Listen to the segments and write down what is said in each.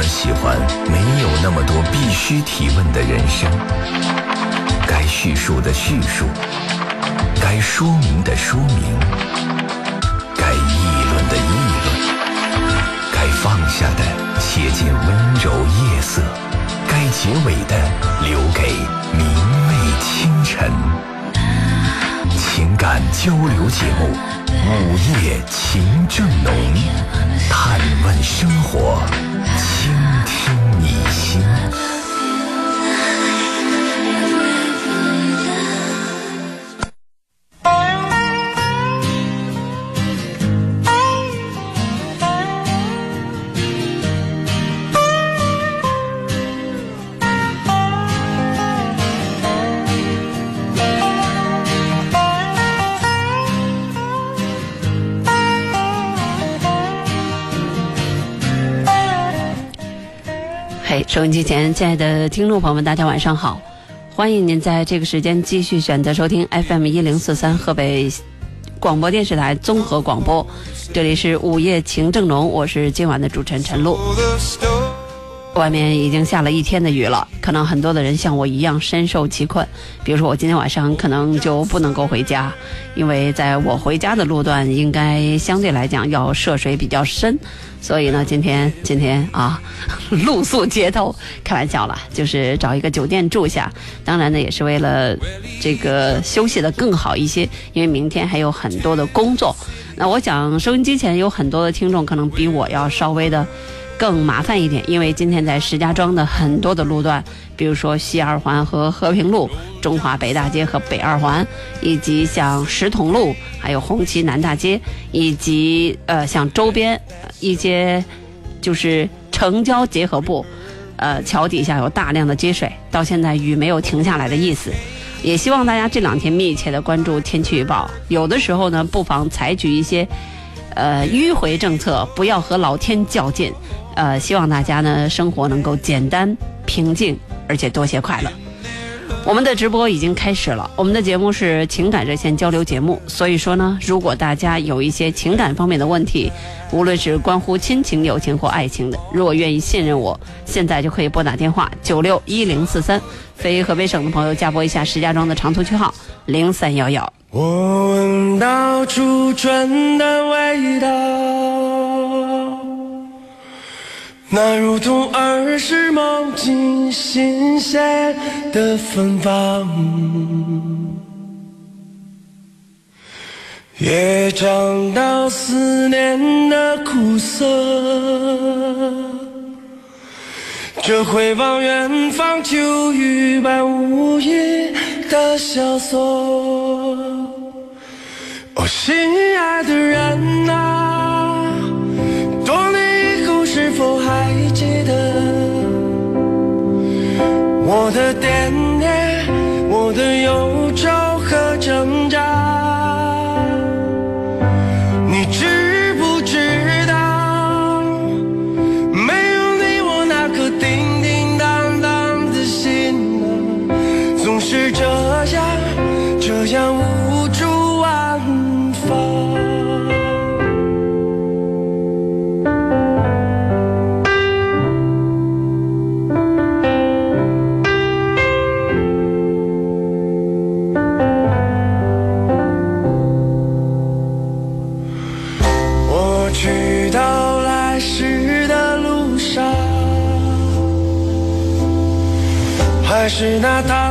们喜欢没有那么多必须提问的人生，该叙述的叙述，该说明的说明，该议论的议论，该放下的写进温柔夜色，该结尾的留给明媚清晨。情感交流节目《午夜情正浓》，探问生活，收音机前亲爱的听众朋友们，大家晚上好！欢迎您在这个时间继续选择收听 FM 一零四三河北广播电视台综合广播，这里是午夜情正浓，我是今晚的主持人陈露。外面已经下了一天的雨了，可能很多的人像我一样深受其困。比如说我今天晚上可能就不能够回家，因为在我回家的路段应该相对来讲要涉水比较深，所以呢，今天今天啊，露宿街头，开玩笑了，就是找一个酒店住下。当然呢，也是为了这个休息的更好一些，因为明天还有很多的工作。那我想收音机前有很多的听众可能比我要稍微的。更麻烦一点，因为今天在石家庄的很多的路段，比如说西二环和和平路、中华北大街和北二环，以及像石桶路，还有红旗南大街，以及呃像周边一些就是城郊结合部，呃桥底下有大量的积水，到现在雨没有停下来的意思。也希望大家这两天密切的关注天气预报，有的时候呢，不妨采取一些呃迂回政策，不要和老天较劲。呃，希望大家呢生活能够简单平静，而且多些快乐。我们的直播已经开始了，我们的节目是情感热线交流节目，所以说呢，如果大家有一些情感方面的问题，无论是关乎亲情、友情或爱情的，如果愿意信任我，现在就可以拨打电话九六一零四三，非河北省的朋友加拨一下石家庄的长途区号零三幺幺。我闻到初春的味道。那如同儿时梦境新鲜的芬芳，也尝到思念的苦涩。这回望远方秋雨般无垠的萧索，心爱的人啊，多年以后是否还记得？我的惦念，我的忧愁。是那躺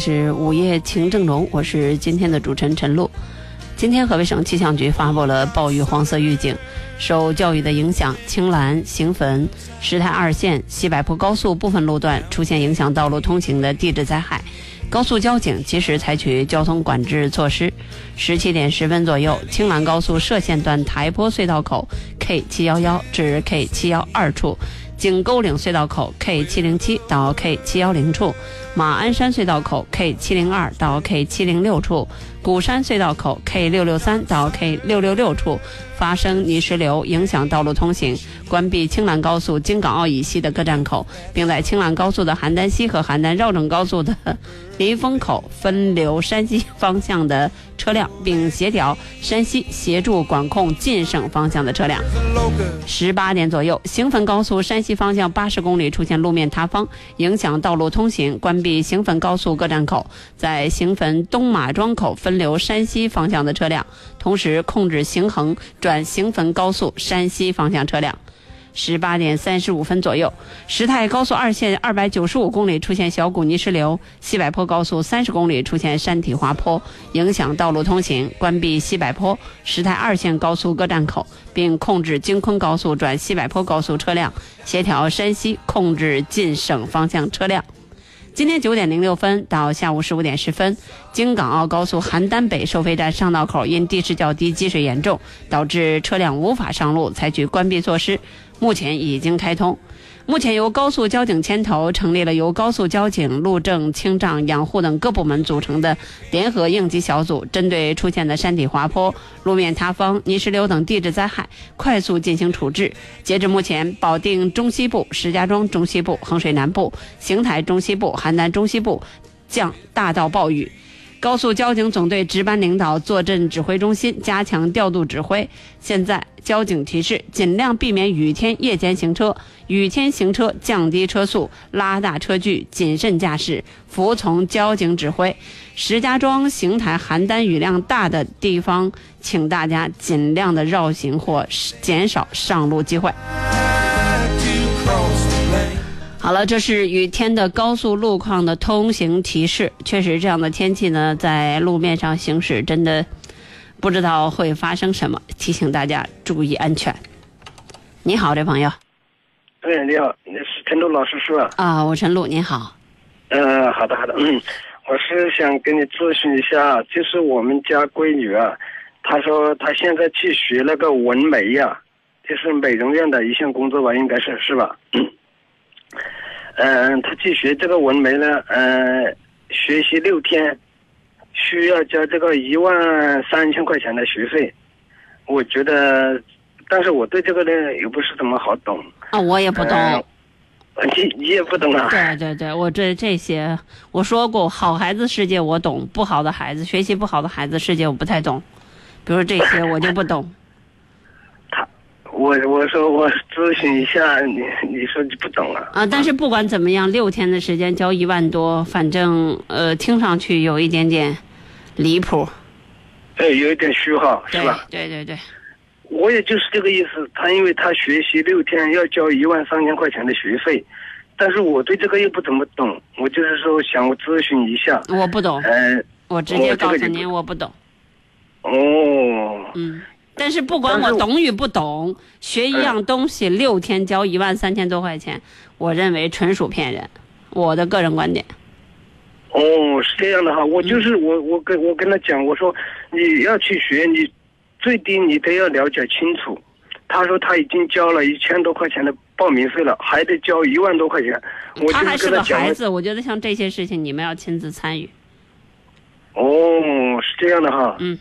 是午夜情正浓，我是今天的主持人陈露。今天河北省气象局发布了暴雨黄色预警，受教育的影响，青兰、行汾、石台二线、西柏坡高速部分路段出现影响道路通行的地质灾害，高速交警及时采取交通管制措施。十七点十分左右，青兰高速涉县段台坡隧道口 K 七幺幺至 K 七幺二处。井沟岭隧道口 K 七零七到 K 七幺零处，马鞍山隧道口 K 七零二到 K 七零六处，鼓山隧道口 K 六六三到 K 六六六处发生泥石流，影响道路通行，关闭青兰高速京港澳以西的各站口，并在青兰高速的邯郸西和邯郸绕城高速的 临风口分流山西方向的车辆，并协调山西协助管控晋省方向的车辆。十八点左右，行汾高速山西方向八十公里出现路面塌方，影响道路通行，关闭行汾高速各站口，在行汾东马庄口分分流山西方向的车辆，同时控制行横转行汾高速山西方向车辆。十八点三十五分左右，石太高速二线二百九十五公里出现小股泥石流，西柏坡高速三十公里出现山体滑坡，影响道路通行，关闭西柏坡、石太二线高速各站口，并控制京昆高速转西柏坡高速车辆，协调山西控制晋省方向车辆。今天九点零六分到下午十五点十分，京港澳高速邯郸北收费站上道口因地势较低、积水严重，导致车辆无法上路，采取关闭措施。目前已经开通。目前由高速交警牵头成立了由高速交警、路政、清障、养护等各部门组成的联合应急小组，针对出现的山体滑坡、路面塌方、泥石流等地质灾害，快速进行处置。截至目前，保定中西部、石家庄中西部、衡水南部、邢台中西部、邯郸中西部降大到暴雨。高速交警总队值班领导坐镇指挥中心，加强调度指挥。现在交警提示：尽量避免雨天夜间行车，雨天行车降低车速，拉大车距，谨慎驾驶，服从交警指挥。石家庄、邢台、邯郸雨量大的地方，请大家尽量的绕行或减少上路机会。好了，这是雨天的高速路况的通行提示。确实，这样的天气呢，在路面上行驶真的不知道会发生什么，提醒大家注意安全。你好，这朋友。哎，你好，你是陈露老师是吧？啊，我陈露，你好。嗯，好的好的，嗯，我是想跟你咨询一下，就是我们家闺女啊，她说她现在去学那个纹眉呀、就是美容院的一项工作吧，应该是是吧？嗯，他去学这个纹眉呢，嗯，学习六天，需要交这个一万三千块钱的学费。我觉得，但是我对这个呢也不是怎么好懂。啊，我也不懂。嗯你你也不懂啊？对对对，我这这些我说过，好孩子世界我懂，不好的孩子学习不好的孩子世界我不太懂，比如这些我就不懂。他，我我说我咨询一下你，你说你不懂啊？啊，但是不管怎么样，六天的时间交一万多，反正呃，听上去有一点点离谱，哎，有一点虚哈，对是吧？对对对，我也就是这个意思。他因为他学习六天要交一万三千块钱的学费，但是我对这个又不怎么懂，我就是说想咨询一下。我不懂，嗯、我直接告诉您我不懂，哦，嗯。但是不管我我懂与不懂，学一样东西六天交一万三千多块钱，我认为纯属骗人，我的个人观点。哦，是这样的哈，我就是我我跟我跟他讲，我说你要去学，你最低你得要了解清楚。他说他已经交了一千多块钱的报名费了，还得交一万多块钱。我他还就是个孩子，我觉得像这些事情你们要亲自参与。哦，是这样的哈。嗯。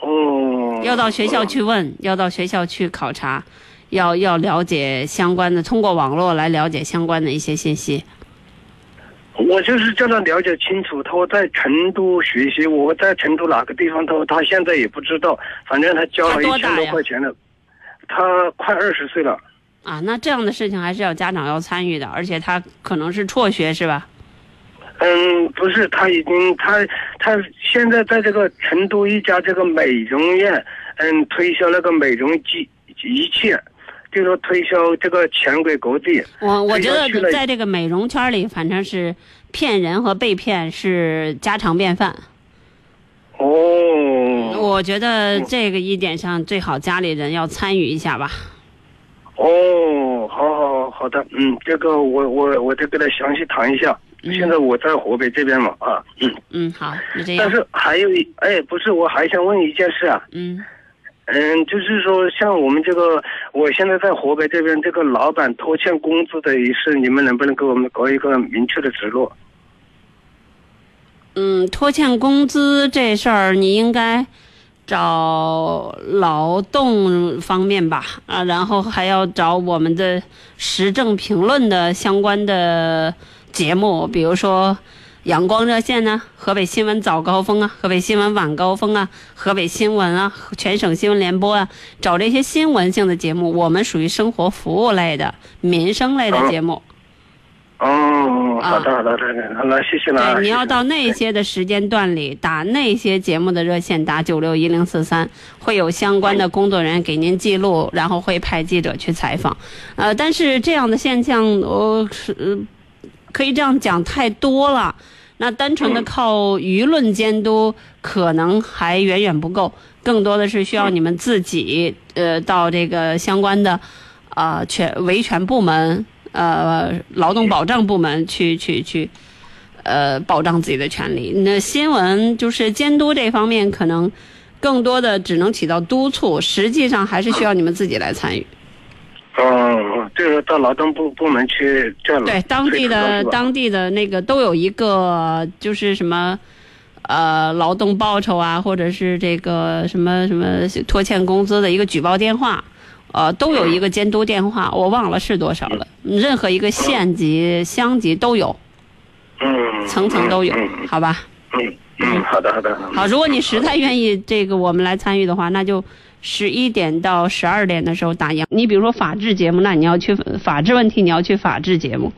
哦。要到学校去问，要到学校去考察，要要了解相关的，通过网络来了解相关的一些信息。我就是叫他了解清楚，他说在成都学习，我在成都哪个地方，他说他现在也不知道，反正他交了他一千多块钱了，他快二十岁了。啊，那这样的事情还是要家长要参与的，而且他可能是辍学是吧？嗯，不是，他已经他他现在在这个成都一家这个美容院，嗯，推销那个美容机仪器，就说推销这个全国各地。我我觉得在这个美容圈里，反正是骗人和被骗是家常便饭。哦，我觉得这个一点上最好家里人要参与一下吧。哦，好好好的，嗯，这个我我我再跟他详细谈一下。现在我在河北这边嘛，啊，嗯，嗯，好，就这样。但是还有一，哎，不是，我还想问一件事啊，嗯嗯，就是说，像我们这个，我现在在河北这边，这个老板拖欠工资的一事，你们能不能给我们搞一个明确的指路？嗯，拖欠工资这事儿，你应该找劳动方面吧，啊，然后还要找我们的时政评论的相关的节目，比如说阳光热线呢、河北新闻早高峰啊、河北新闻晚高峰啊、河北新闻啊、全省新闻联播啊，找这些新闻性的节目。我们属于生活服务类的、民生类的节目。哦，好的，好的，好的，谢谢了啊。啊对，你要到那些的时间段里打那些节目的热线，打九六一零四三，会有相关的工作人员给您记录，然后会派记者去采访。呃，但是这样的现象，呃，是、呃可以这样讲太多了。那单纯的靠舆论监督，可能还远远不够，更多的是需要你们自己，呃，到这个相关的，啊、权维权部门，呃，劳动保障部门去去去，呃，保障自己的权利。那新闻就是监督这方面，可能更多的只能起到督促，实际上还是需要你们自己来参与。嗯，就是到劳动部部门去叫对，当地的当地的那个都有一个，就是什么，呃，劳动报酬啊，或者是这个什么什么拖欠工资的一个举报电话，呃，都有一个监督电话，我忘了是多少了。任何一个县级、乡级都有，嗯，层层都有嗯，好吧？嗯嗯，好的好的。好，如果你实在愿意这个我们来参与的话，那就十一点到十二点的时候打烊。你比如说法制节目，那你要去法制问题，你要去法制节目；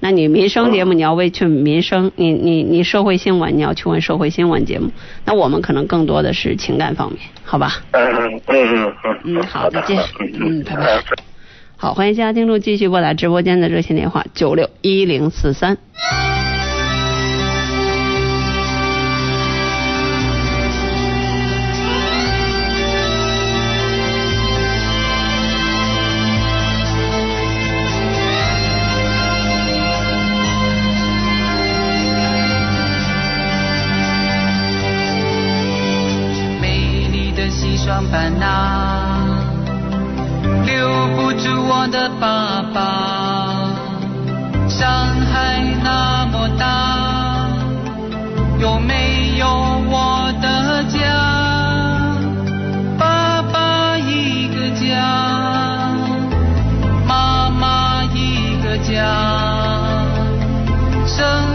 那你民生节目，你要为去民生；你你你社会新闻，你要去问社会新闻节目。那我们可能更多的是情感方面，好吧？嗯嗯嗯嗯嗯好再见嗯嗯拜拜好，欢迎其他听众继续拨打直播间的热线电话九六一零四三。我的爸爸。上海那么大，有没有我的家？爸爸一个家，妈妈一个家，生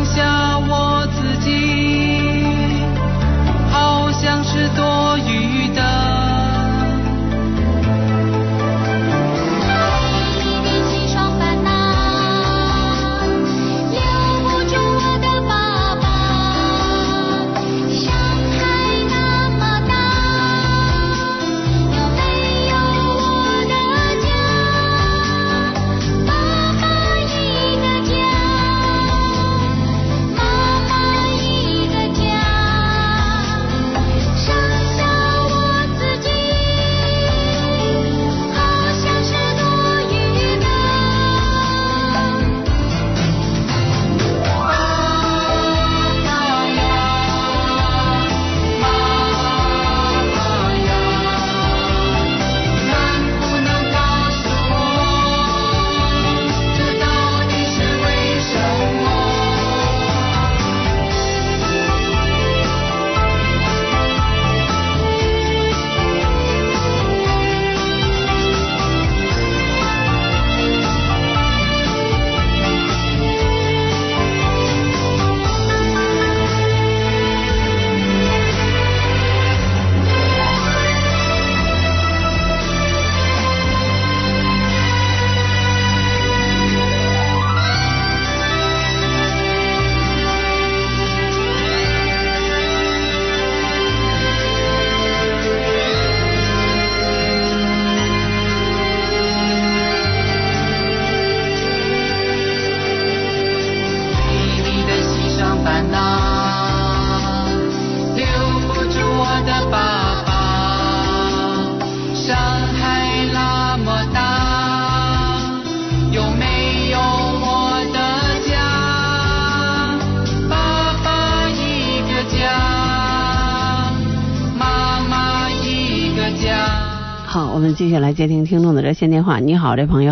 续来接听听众的热线电话。你好，这朋友。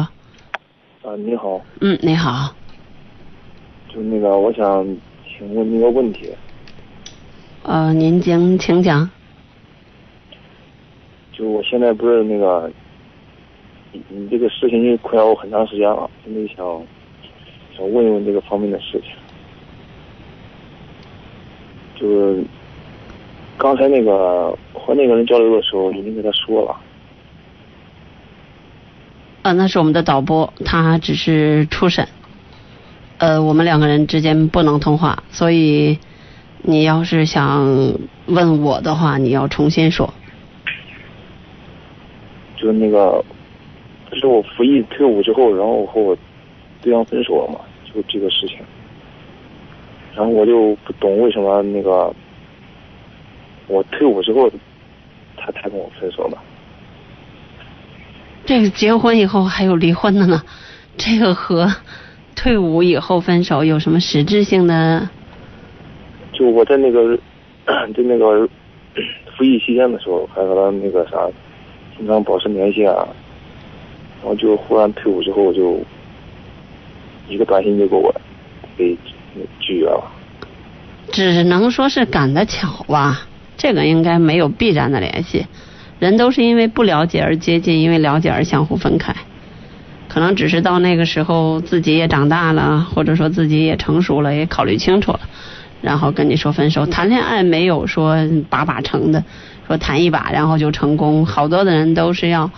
啊，你好，嗯，你好。就那个，我想请问你个问题，呃，您请请讲。就我现在不是那个，你你这个事情就困扰我很长时间了，现在想想问一问这个方面的事情。就是刚才那个和那个人交流的时候，已经跟他说了，呃，那是我们的导播，他只是初审。呃，我们两个人之间不能通话，所以你要是想问我的话，你要重新说。就那个，就是我服役退伍之后，然后我和我对象分手了嘛，就这个事情。然后我就不懂为什么那个我退伍之后，他才跟我分手呢？这个结婚以后还有离婚的呢，这个和退伍以后分手有什么实质性的？就我在那个 在那个 服役期间的时候，还和他那个啥，经常保持联系啊。然后就忽然退伍之后，就一个短信就给我给拒绝了。只能说是赶得巧吧，这个应该没有必然的联系。人都是因为不了解而接近，因为了解而相互分开。可能只是到那个时候自己也长大了，或者说自己也成熟了，也考虑清楚了，然后跟你说分手。谈恋爱没有说把把成的，说谈一把然后就成功。好多的人都是要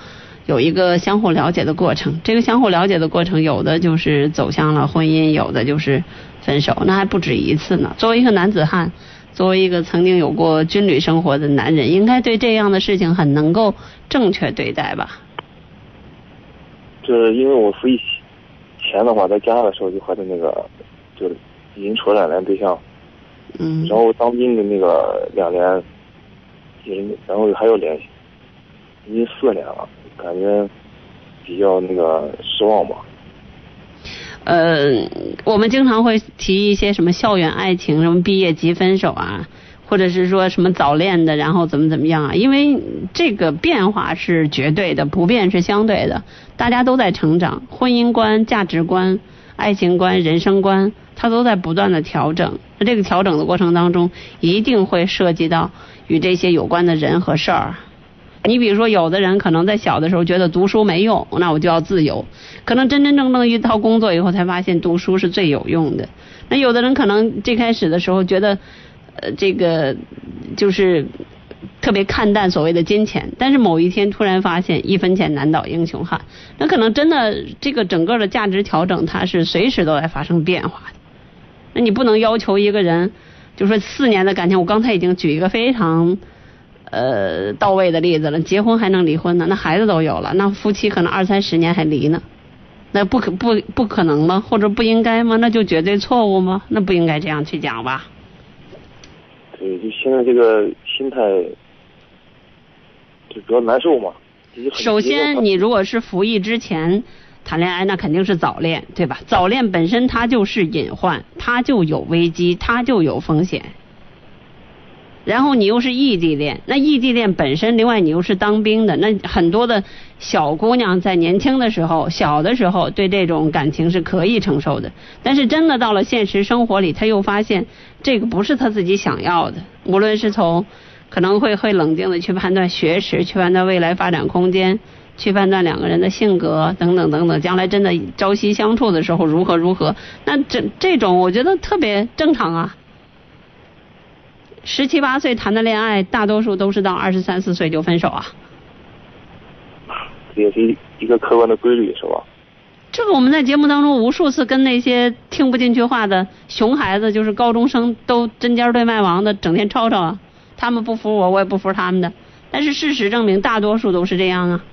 有一个相互了解的过程。这个相互了解的过程，有的就是走向了婚姻，有的就是分手，那还不止一次呢。作为一个男子汉，作为一个曾经有过军旅生活的男人，应该对这样的事情很能够正确对待吧？就是因为我服役前的话，在家的时候就和他那个，就是已经处了两年对象，嗯然后当兵的那个两年，也然后还有联系，已经四年了，感觉比较那个失望吧。呃，我们经常会提一些什么校园爱情，什么毕业即分手啊，或者是说什么早恋的，然后怎么怎么样啊？因为这个变化是绝对的，不变是相对的，大家都在成长，婚姻观、价值观、爱情观、人生观，它都在不断的调整。那这个调整的过程当中，一定会涉及到与这些有关的人和事儿。你比如说，有的人可能在小的时候觉得读书没用，那我就要自由。可能真真正正一到工作以后，才发现读书是最有用的。那有的人可能最开始的时候觉得，呃，这个就是特别看淡所谓的金钱，但是某一天突然发现一分钱难倒英雄汉，那可能真的这个整个的价值调整，它是随时都在发生变化的。那你不能要求一个人，就说四年的感情，我刚才已经举一个非常。呃，到位的例子了，结婚还能离婚呢？那孩子都有了，那夫妻可能二三十年还离呢？那不可不不可能吗？或者不应该吗？那就绝对错误吗？那不应该这样去讲吧？对，就现在这个心态就比较难受嘛。首先，你如果是服役之前谈恋爱，那肯定是早恋，对吧？早恋本身它就是隐患，它就有危机，它就有风险。然后你又是异地恋，那异地恋本身，另外你又是当兵的，那很多的小姑娘在年轻的时候、小的时候对这种感情是可以承受的，但是真的到了现实生活里，她又发现这个不是她自己想要的，无论是从可能会会冷静的去判断学识，去判断未来发展空间，去判断两个人的性格等等等等，将来真的朝夕相处的时候如何如何，那这这种我觉得特别正常啊。十七八岁谈的恋爱，大多数都是到二十三四岁就分手啊。这也是一个客观的规律，是吧？这个我们在节目当中无数次跟那些听不进去话的熊孩子，就是高中生都针尖对麦芒的，整天吵吵啊。他们不服我，我也不服他们的。但是事实证明，大多数都是这样啊。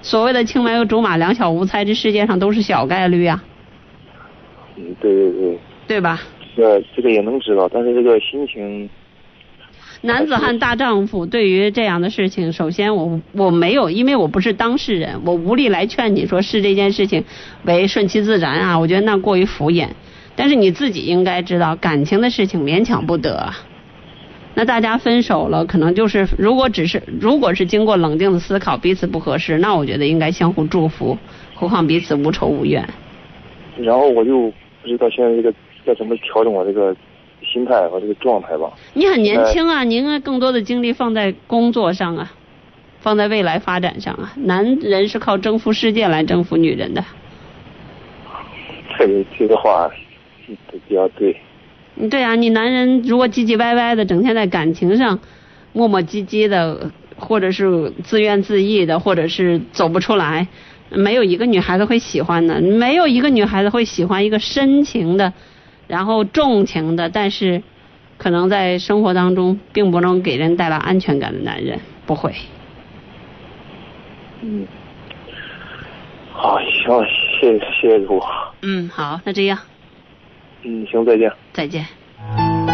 所谓的青梅和竹马，两小无猜，这世界上都是小概率啊，嗯，对对对，对吧？这这个也能知道，但是这个心情，男子汉大丈夫，对于这样的事情，首先我我没有，因为我不是当事人，我无力来劝你说是这件事情为顺其自然啊，我觉得那过于敷衍。但是你自己应该知道，感情的事情勉强不得。那大家分手了，可能就是如果只是如果是经过冷静的思考，彼此不合适，那我觉得应该相互祝福，何况彼此无仇无怨。然后我就不知道现在这个该怎么调整我这个心态和这个状态吧。你很年轻啊，你应该更多的精力放在工作上啊，放在未来发展上啊。男人是靠征服世界来征服女人的。这个这个话嗯比较对，嗯对啊，你男人如果唧唧歪歪的，整天在感情上磨磨唧唧的，或者是自怨自艾的，或者是走不出来，没有一个女孩子会喜欢的，没有一个女孩子会喜欢一个深情的，然后重情的，但是可能在生活当中并不能给人带来安全感的男人，不会。嗯。好，行，谢谢谢谢师傅。嗯，好，那这样，嗯，行，再见。再见。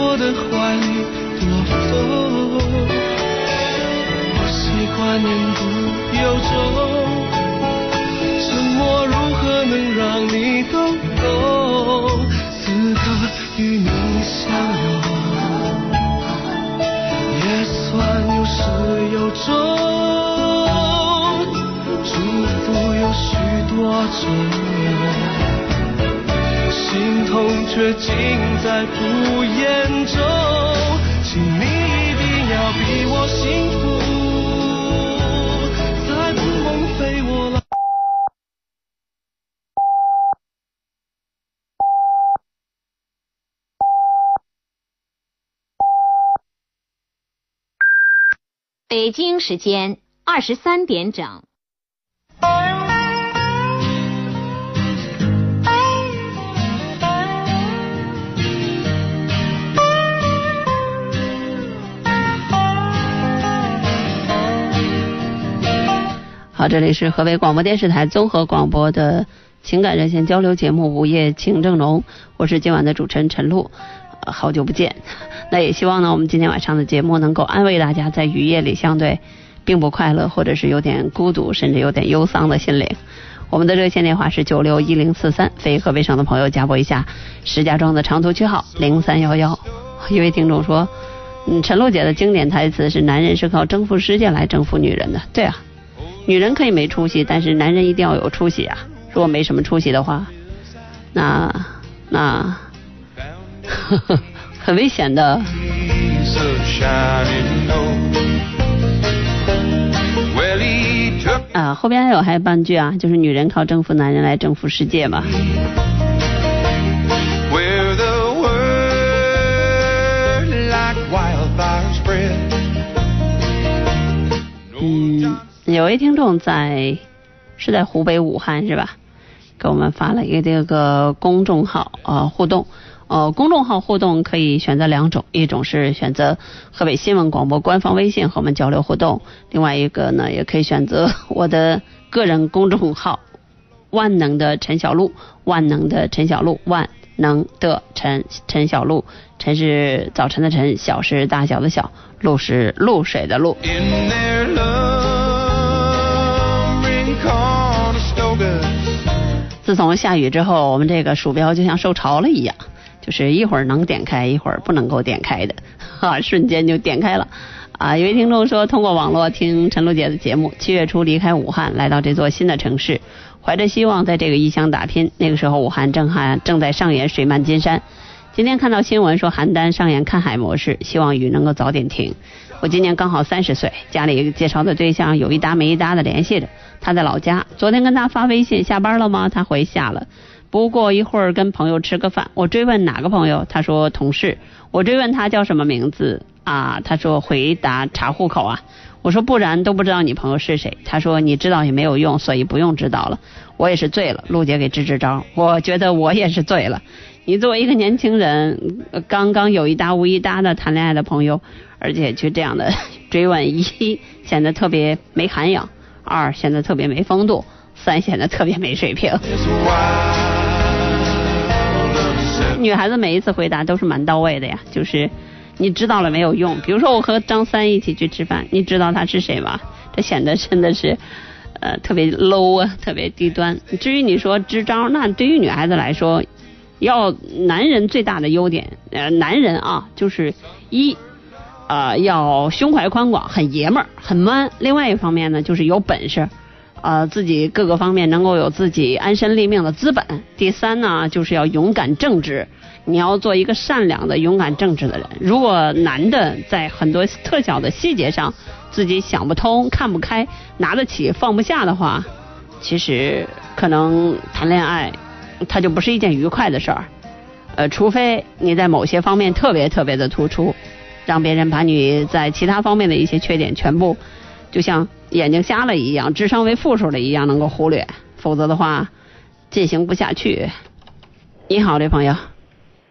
我的怀里躲风。我习惯言不由衷，沉默如何能让你懂懂？此刻与你相拥，也算有始有终。祝福有许多种，心痛却尽在不言中。请你一定要比我幸福，在不梦飞我来。北京时间二十三点整。这里是河北广播电视台综合广播的情感热线交流节目《午夜情正浓》，我是今晚的主持人陈露。好久不见，那也希望呢，我们今天晚上的节目能够安慰大家在雨夜里相对并不快乐，或者是有点孤独，甚至有点忧伤的心灵。我们的热线电话是九六一零四三，非河北省的朋友加拨一下石家庄的长途区号零三幺幺。一位听众说，嗯，陈露姐的经典台词是“男人是靠征服世界来征服女人的”。对啊，女人可以没出息，但是男人一定要有出息啊！如果没什么出息的话，那那呵呵很危险的。啊，后边还有还有半句啊，就是女人靠征服男人来征服世界嘛。where the word like wildfire spread. 嗯，有位听众在是在湖北武汉是吧？给我们发了一个这个公众号啊、互动。呃，公众号互动可以选择两种，一种是选择河北新闻广播官方微信和我们交流互动，另外一个呢，也可以选择我的个人公众号“万能的陈小璐”，万能的陈小璐，万能的陈陈小璐，陈是早晨的晨，小是大小的小，露是露水的露。In their lumbering 自从下雨之后，我们这个鼠标就像受潮了一样，就是一会儿能点开，一会儿不能够点开的，哈，瞬间就点开了。啊，有位听众说，通过网络听陈露姐的节目，七月初离开武汉，来到这座新的城市，怀着希望在这个异乡打拼。那个时候，武汉正还正在上演水漫金山。今天看到新闻说邯郸上演看海模式，希望雨能够早点停。我今年刚好三十岁，家里介绍的对象有一搭没一搭的联系着，他在老家。昨天跟他发微信，下班了吗？他回下了。不过一会儿跟朋友吃个饭，我追问哪个朋友，他说同事。我追问他叫什么名字啊？他说回答查户口啊。我说不然都不知道你朋友是谁。他说你知道也没有用，所以不用知道了。我也是醉了，陆姐给支支招。我觉得我也是醉了。你作为一个年轻人，呃刚刚有一搭无一搭的谈恋爱的朋友，而且去这样的 追问，一显得特别没涵养，二显得特别没风度，三显得特别没水平。女孩子每一次回答都是蛮到位的呀，就是你知道了没有用。比如说我和张三一起去吃饭，你知道他是谁吗？这显得真的是，呃，特别 low 啊，特别低端。至于你说支招，那对于女孩子来说，要男人最大的优点，呃，男人啊，就是一。呃，要胸怀宽广，很爷们儿，很 man。另外一方面呢，就是有本事，呃，自己各个方面能够有自己安身立命的资本。第三呢，就是要勇敢正直，你要做一个善良的、勇敢正直的人。如果男的在很多特小的细节上自己想不通、看不开、拿得起放不下的话，其实可能谈恋爱，它就不是一件愉快的事儿。呃，除非你在某些方面特别特别的突出，让别人把你在其他方面的一些缺点全部，就像眼睛瞎了一样，智商为负数的一样能够忽略，否则的话进行不下去。你好，这朋友，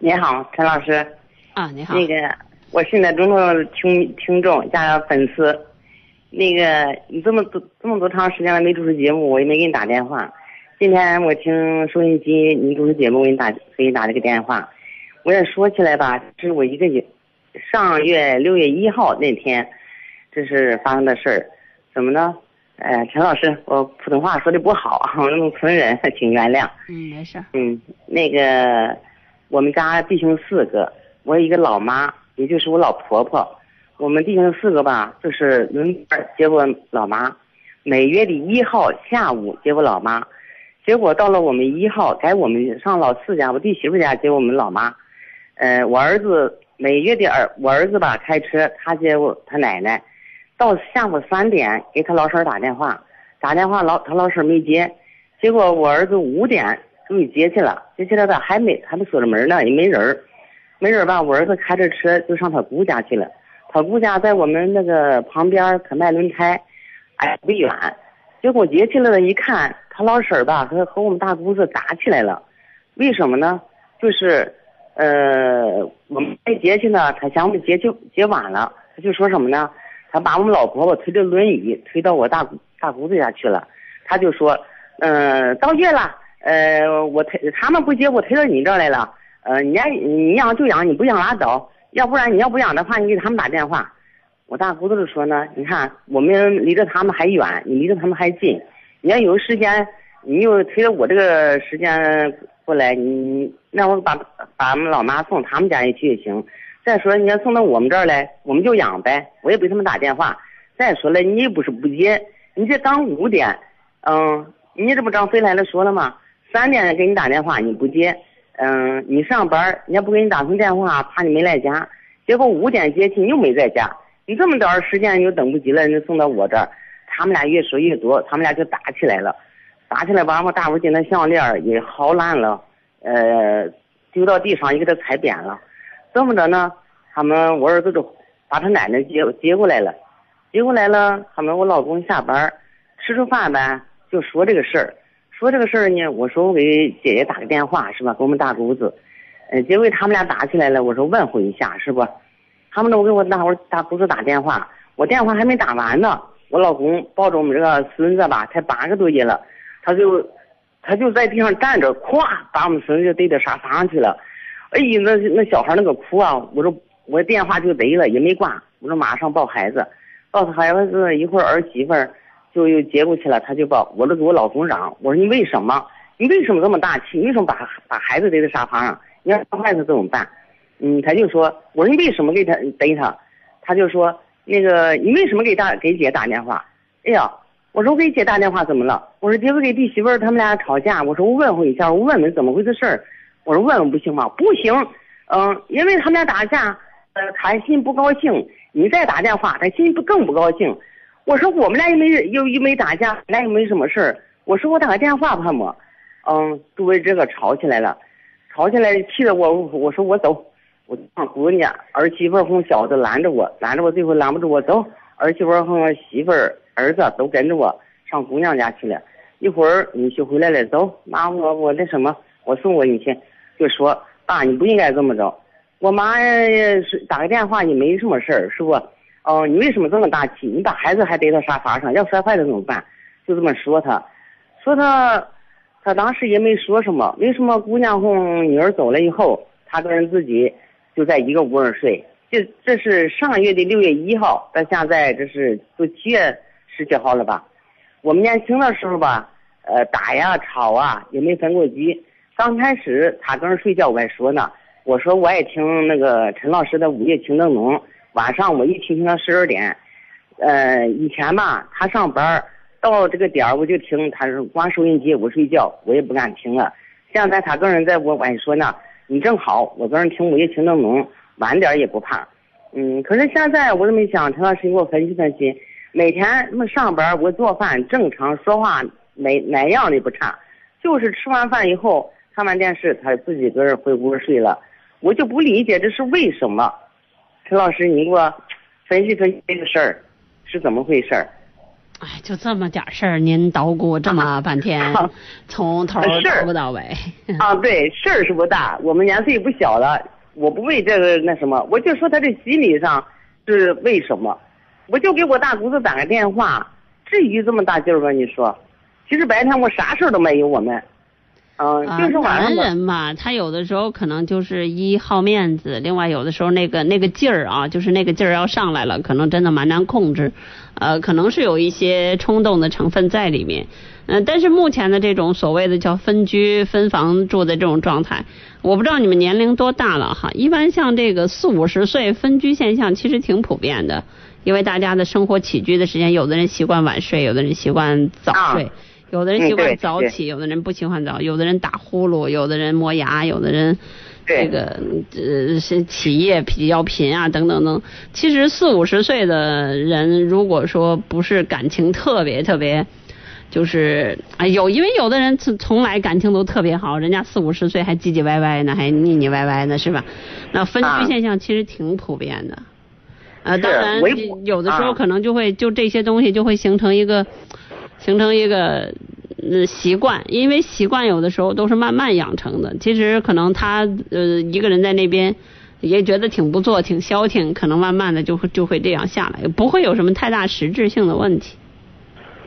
你好，陈老师。啊，你好。那个，我是你的忠实听听众加粉丝。那个，你这么多这么多长时间了没主持节目，我也没给你打电话。今天我听收音机你主持节目，我给你打给你打了个电话。我也说起来吧，这是我一个月上月六月一号那天，这是发生的事儿。怎么呢？呃，陈老师，我普通话说的不好，农村人，请原谅。嗯，没事。嗯，那个我们家弟兄四个，我有一个老妈，也就是我老婆婆。我们弟兄四个吧，就是轮班接我老妈，每月的一号下午接我老妈，结果到了我们一号该我们上老四家，我弟媳妇家接我们老妈。呃，我儿子每月的儿，我儿子吧开车，他接我他奶奶。到下午三点给他老婶打电话，打电话老他老婶没接，结果我儿子五点给你接去了，接去了他还没还没锁着门呢，也没人儿，没人吧，我儿子开着车就上他姑家去了，他姑家在我们那个旁边可卖轮胎，哎不远，结果接去了一看，他老婶儿吧和和我们大姑子打起来了，为什么呢？就是呃我们没接去呢，他嫌我们接就接晚了，他就说什么呢？他把我们老婆婆推着轮椅推到我大大姑子家去了，他就说，嗯、到月了，呃，我推他们不接我推到你这儿来了，呃，你爱你养就养，你不养拉倒，要不然你要不养的话，你给他们打电话。我大姑子就说呢，你看我们离着他们还远，你离着他们还近，你要有时间，你又推着我这个时间过来，你那我把把我们老妈送他们家里去也行。再说，你要送到我们这儿来，我们就养呗，我也不给他们打电话。再说了，你又不是不接，你这刚五点，嗯，你这不张飞来了说了吗？三点给你打电话你不接，嗯，你上班，人家不给你打通电话，怕你没在家。结果五点接去，你又没在家，你这么点儿时间你就等不及了，人家送到我这儿，他们俩越说越多，他们俩就打起来了，打起来完我大伙儿见那项链也薅烂了，呃，丢到地上也给他踩扁了。这么着呢，他们我儿子就把他奶奶接接过来了，接过来了，他们我老公下班吃着饭呗，就说这个事儿，说这个事儿呢，我说我给姐姐打个电话是吧，给我们大姑子，呃，结果他们俩打起来了，我说问候一下是不？他们呢，我给我大伙大姑子打电话，我电话还没打完呢，我老公抱着我们这个孙子吧，才八个多月了，他就他就在地上站着，咵把我们孙子就逮到沙发上去了。哎呀，那那小孩那个哭啊！我说我电话就得了，也没挂。我说马上抱孩子，抱孩子一会儿儿媳妇儿就又接过去了，他就抱。我就给我老公嚷，我说你为什么？你为什么这么大气？你为什么把把孩子逮在沙发上？你要伤害他怎么办？嗯，他就说，我说你为什么给他逮他？他就说那个你为什么给大给姐打电话？哎呀，我说我给姐打电话怎么了？我说姐夫给弟媳妇儿他们俩吵架，我说我问候一下，我问问怎么回事儿。我说问问不行吗？不行，嗯，因为他们俩打架，呃，他心不高兴，你再打电话，他心不更不高兴。我说我们俩又没又又没打架，那又没什么事儿。我说我打个电话怕么？嗯，就为这个吵起来了，吵起来气得我，我说我走，我上姑娘儿媳妇儿和小子拦着我，拦着我，最后拦不住我走，儿媳妇儿和媳妇儿儿子都跟着我上姑娘家去了。一会儿你就回来了，走，妈我我那什么，我送我你去。就说爸，你不应该这么着。我妈是打个电话也没什么事儿，是不？哦，你为什么这么大气？你把孩子还逮到沙发上，要摔坏了怎么办？就这么说他，说他，他当时也没说什么。为什么姑娘和女儿走了以后，他跟自己就在一个屋上睡？这这是上个月的六月一号，到现在这是都七月十几号了吧？我们年轻的时候吧，呃，打呀吵啊也没分过居。刚开始他跟人睡觉，我还说呢，我说我也听那个陈老师的午夜情正浓，晚上我一听听到十二点。呃，以前吧，他上班到这个点儿我就听，他是关收音机，我睡觉我也不敢听了。现在他跟人在我我还说呢，你正好，我昨天听午夜情正浓，晚点也不怕。嗯，可是现在我这么一想，陈老师你给我分析分析，每天那上班我做饭正常说话，哪哪样的不差，就是吃完饭以后。看完电视，他自己个人回屋睡了，我就不理解这是为什么。陈老师，你给我分析分析这个事儿是怎么回事儿？哎，就这么点事儿，您捣鼓这么半天，从头是捣鼓到尾。啊，对，事儿是不大，我们年岁也不小了，我不为这个那什么，我就说他这心理上是为什么，我就给我大姑子打个电话，至于这么大劲儿吗？你说，其实白天我啥事儿都没有，我们，嗯、啊，就是男人嘛，他有的时候可能就是一好面子，另外有的时候那个那个劲儿啊，就是那个劲儿要上来了，可能真的蛮难控制，呃，可能是有一些冲动的成分在里面。嗯、但是目前的这种所谓的叫分居分房住的这种状态，我不知道你们年龄多大了哈。一般像这个四五十岁分居现象其实挺普遍的，因为大家的生活起居的时间，有的人习惯晚睡，有的人习惯早睡。啊有的人习惯嗯对对早起，有的人不喜欢早，有的人打呼噜，有的人磨牙，有的人这个呃是起夜比较频啊，等等等。其实四五十岁的人，如果说不是感情特别特别，就是啊有，因为有的人从从来感情都特别好，人家四五十岁还唧唧歪歪呢，还腻腻歪歪呢，是吧？那分啊居现象其实挺普遍的。呃，是当然有的时候啊可能就会就这些东西就会形成一个形成一个呃习惯，因为习惯有的时候都是慢慢养成的。其实可能他呃一个人在那边也觉得挺不错，挺消停，可能慢慢的就会就会这样下来，不会有什么太大实质性的问题。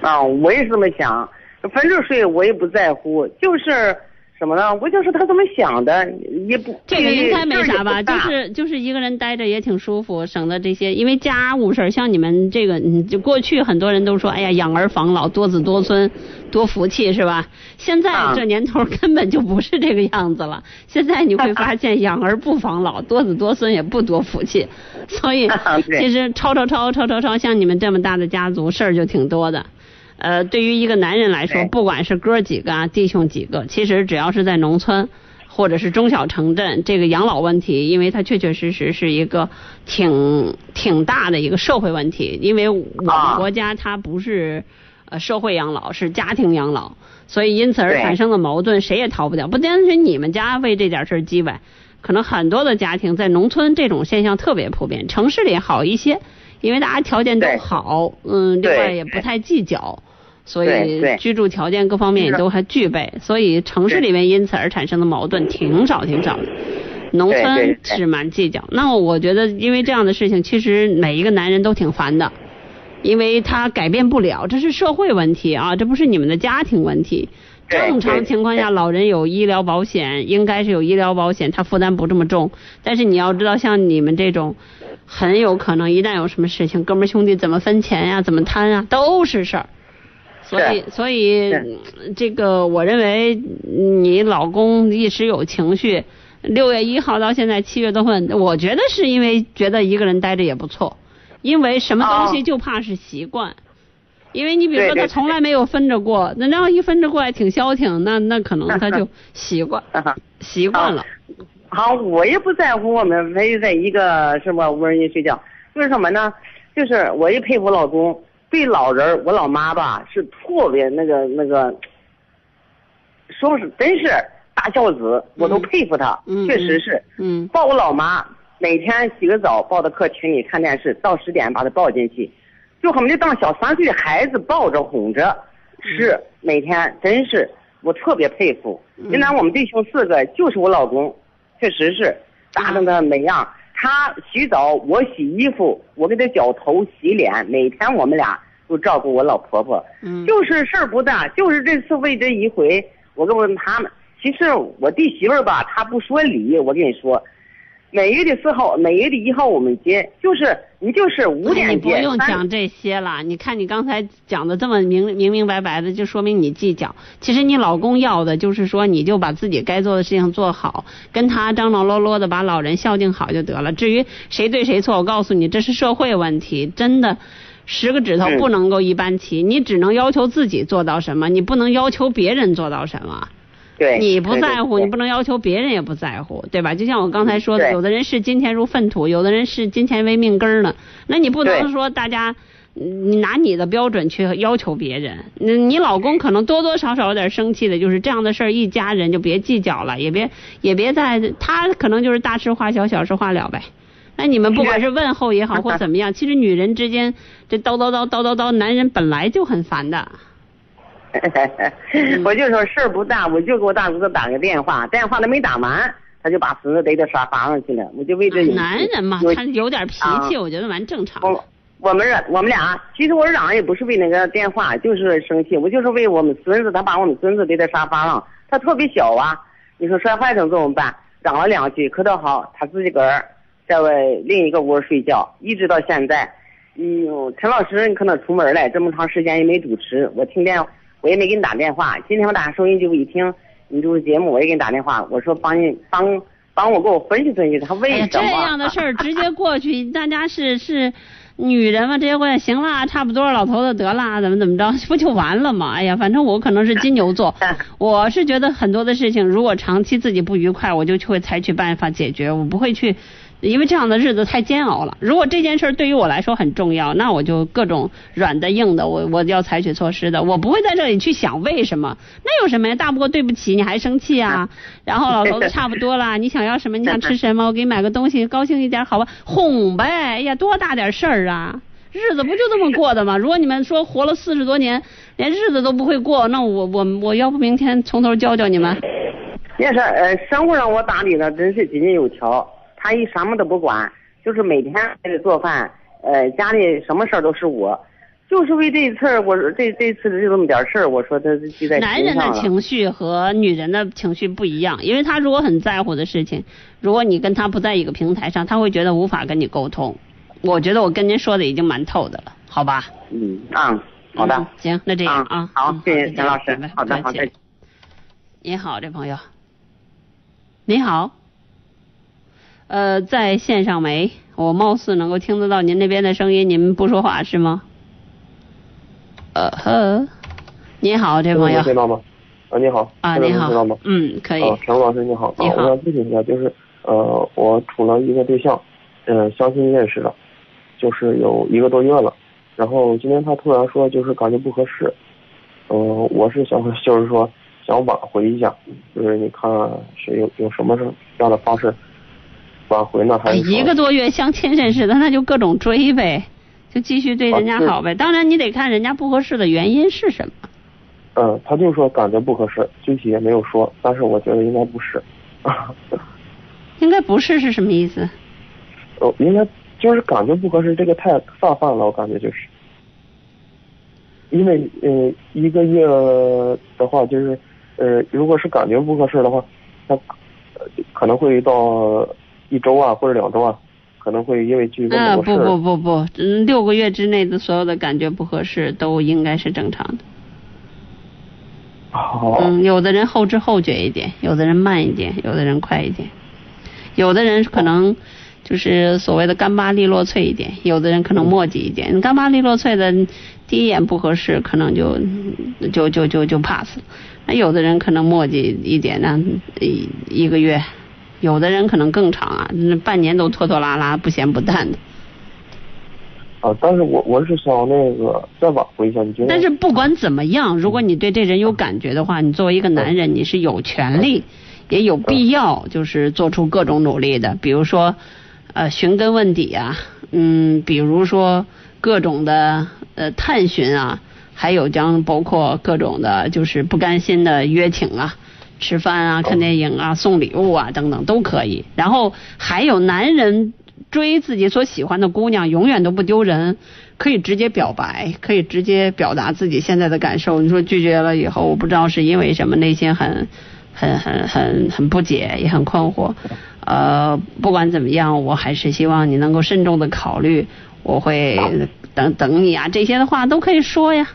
啊，我也是这么想，反正睡我也不在乎，就是什么了？我就是他这么想的，也不这个应该没啥吧，就是就是一个人待着也挺舒服，省得这些，因为家务事儿，像你们这个，你，就过去很多人都说，哎呀，养儿防老，多子多孙，多福气，是吧？现在啊这年头根本就不是这个样子了。现在你会 发现，养儿不防老，多子多孙也不多福气，所以 其实超超超超超超，像你们这么大的家族，事儿就挺多的。呃，对于一个男人来说，不管是哥几个啊，弟兄几个，其实只要是在农村或者是中小城镇，这个养老问题，因为它确确实实是一个挺挺大的一个社会问题，因为我们啊国家它不是呃社会养老，是家庭养老，所以因此而产生的矛盾谁也逃不掉。不单是你们家为这点事儿叽歪，可能很多的家庭在农村这种现象特别普遍，城市里好一些，因为大家条件都好，嗯，另对外也不太计较。所以居住条件各方面也都还具备，所以城市里面因此而产生的矛盾挺少挺少的。农村是蛮计较，那我觉得因为这样的事情，其实每一个男人都挺烦的，因为他改变不了，这是社会问题啊，这不是你们的家庭问题。正常情况下，老人有医疗保险，应该是有医疗保险，他负担不这么重。但是你要知道，像你们这种，很有可能一旦有什么事情，哥们儿兄弟怎么分钱呀、怎么摊啊、都是事儿。所以，所以这个，我认为你老公一时有情绪，六月一号到现在七月多份，我觉得是因为觉得一个人待着也不错，因为什么东西哦就怕是习惯。因为你比如说他从来没有分着过，那然后一分着过来挺消停，那那可能他就 习惯习惯了。好，我也不在乎我们围在一个什么屋里睡觉，就是什么呢？就是我也佩服老公，对老人儿我老妈吧是特别那个那个，说是真是大孝子，我都嗯佩服他，嗯确实是。嗯抱我老妈，每天洗个澡，抱到客厅里看电视，到十点把她抱进去，就他们就当小三岁的孩子抱着哄着，是每天真是我特别佩服。现在我们弟兄四个，就是我老公，确实是打扮的每样。他洗澡，我洗衣服，我给他绞头、洗脸，每天我们俩都照顾我老婆婆。嗯，就是事儿不大，就是这次为这一回，我跟我他们，其实我弟媳妇儿吧，她不说理，我跟你说，每月的四号，每月的一号我们接，就是你就是五哎点结，你不用讲这些了。你看你刚才讲的这么明明明白白的，就说明你计较。其实你老公要的就是说，你就把自己该做的事情做好，跟他张张罗罗的把老人孝敬好就得了。至于谁对谁错，我告诉你，这是社会问题，真的。十个指头嗯不能够一般齐，你只能要求自己做到什么，你不能要求别人做到什么。对，你不在乎，你不能要求别人也不在乎，对吧？就像我刚才说的，有的人视金钱如粪土，有的人视金钱为命根儿呢。那你不能说大家，嗯你拿你的标准去要求别人。你你老公可能多多少少有点生气的，就是这样的事儿，一家人就别计较了，也别也别再他可能就是大事化小，小事化了呗。那你们不管是问候也好或怎么样，其实女人之间这叨叨叨叨叨叨，男人本来就很烦的。我就说事儿不大，我就给我大姑子打个电话，电话都没打完，他就把孙子逮到沙发上去了，我就为这有男人嘛，他有点脾气，啊我觉得蛮正常的。我我们俩我们俩，其实我嚷也不是为那个电话，就是生气，我就是为我们孙子，他把我们孙子逮在沙发上，他特别小啊，你说摔坏了怎么办？嚷了两句，可倒好，他自己个儿在外另一个屋睡觉，一直到现在。嗯，陈老师，你可能出门了，这么长时间也没主持，我听电，我也没给你打电话。今天我打收音机，我一听你录节目，我也给你打电话，我说帮你帮帮我给我分析分析他为什么、这样的事儿直接过去，大家是是女人嘛，直接过去，行啦，差不多，老头子得啦，怎么怎么着，不就完了吗？哎呀，反正我可能是金牛座，我是觉得很多的事情，如果长期自己不愉快，我就去会采取办法解决，我不会去。因为这样的日子太煎熬了。如果这件事儿对于我来说很重要，那我就各种软的硬的，我我要采取措施的。我不会在这里去想为什么，那有什么呀？大不过对不起，你还生气啊？然后老头子差不多了，你想要什么？你想吃什么？我给你买个东西，高兴一点好吧？哄呗！哎呀，多大点事儿啊！日子不就这么过的吗？如果你们说活了四十多年，连日子都不会过，那我我我要不明天从头教教你们？也是呃，生活上我打理的真是井井有条，他一什么都不管，就是每天还得做饭，呃，家里什么事儿都是我，就是为这一次儿，我这这次就这么点事儿，我说他是记在男人的。情绪和女人的情绪不一样，因为他如果很在乎的事情，如果你跟他不在一个平台上，他会觉得无法跟你沟通。我觉得我跟您说的已经蛮透的了，好吧？嗯啊，好的，嗯行，那这样啊，好嗯，谢谢再见陈老师好的好的再见。你好，这朋友。你好。呃，在线上没？我貌似能够听得到您那边的声音，您不说话是吗？呃呵，您好，这朋友听到吗？啊，你好。啊，现在你好听到吗？，嗯，可以啊，，陈老师你好，你好啊，我想咨询一下，就是呃，我处了一个对象，嗯、相亲认识的，就是有一个多月了，然后今天他突然说就是感觉不合适，嗯、我是想 就是说想挽回一下，就是你看是有有什么是样的方式挽回呢？还一个多月相亲认识的，那就各种追呗，就继续对人家好呗。当然，你得看人家不合适的原因是什么。嗯，他就说感觉不合适，具体也没有说，但是我觉得应该不是，应该不是是什么意思？哦，应该就是感觉不合适，这个太泛泛了，我感觉就是，因为呃一个月的话，就是呃如果是感觉不合适的话，他呃可能会到一周啊或者两周啊，可能会因为具体啊，某个事儿，不不不不，嗯，六个月之内的所有的感觉不合适都应该是正常的。好、嗯，有的人后知后觉一点，有的人慢一点，有的人快一点，有的人可能就是所谓的干巴利落脆一点，有的人可能墨迹一点。干巴利落脆的，第一眼不合适，可能就就就就就 pass。那有的人可能墨迹一点呢，一一个月，有的人可能更长啊，那半年都拖拖拉拉、不咸不淡的。啊，但是我我是想那个再挽回一下，你觉得？但是不管怎么样，如果你对这人有感觉的话，你作为一个男人，你是有权利，也有必要，就是做出各种努力的。比如说，呃，寻根问底啊，嗯，比如说各种的呃探寻啊，还有将包括各种的，就是不甘心的约请啊。吃饭啊，看电影啊，送礼物啊，等等都可以。然后还有男人追自己所喜欢的姑娘，永远都不丢人，可以直接表白，可以直接表达自己现在的感受。你说拒绝了以后，我不知道是因为什么，内心很、很、很、很、很不解，也很困惑。呃，不管怎么样，我还是希望你能够慎重的考虑，我会等等你啊，这些的话都可以说呀。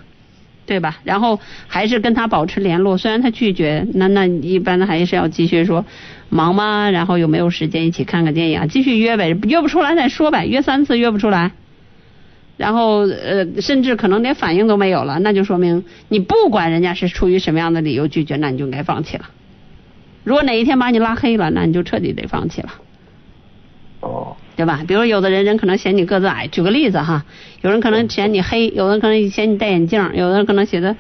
对吧？然后还是跟他保持联络，虽然他拒绝，那那一般的还是要继续说忙吗？然后有没有时间一起看个电影啊？继续约呗，约不出来再说呗，约三次约不出来，然后呃，甚至可能连反应都没有了，那就说明你不管人家是出于什么样的理由拒绝，那你就应该放弃了。如果哪一天把你拉黑了，那你就彻底得放弃了。哦，对吧？比如有的人人可能嫌你个子矮，举个例子哈，有人可能嫌你黑，有人可能嫌你戴眼镜，有的人可能觉得，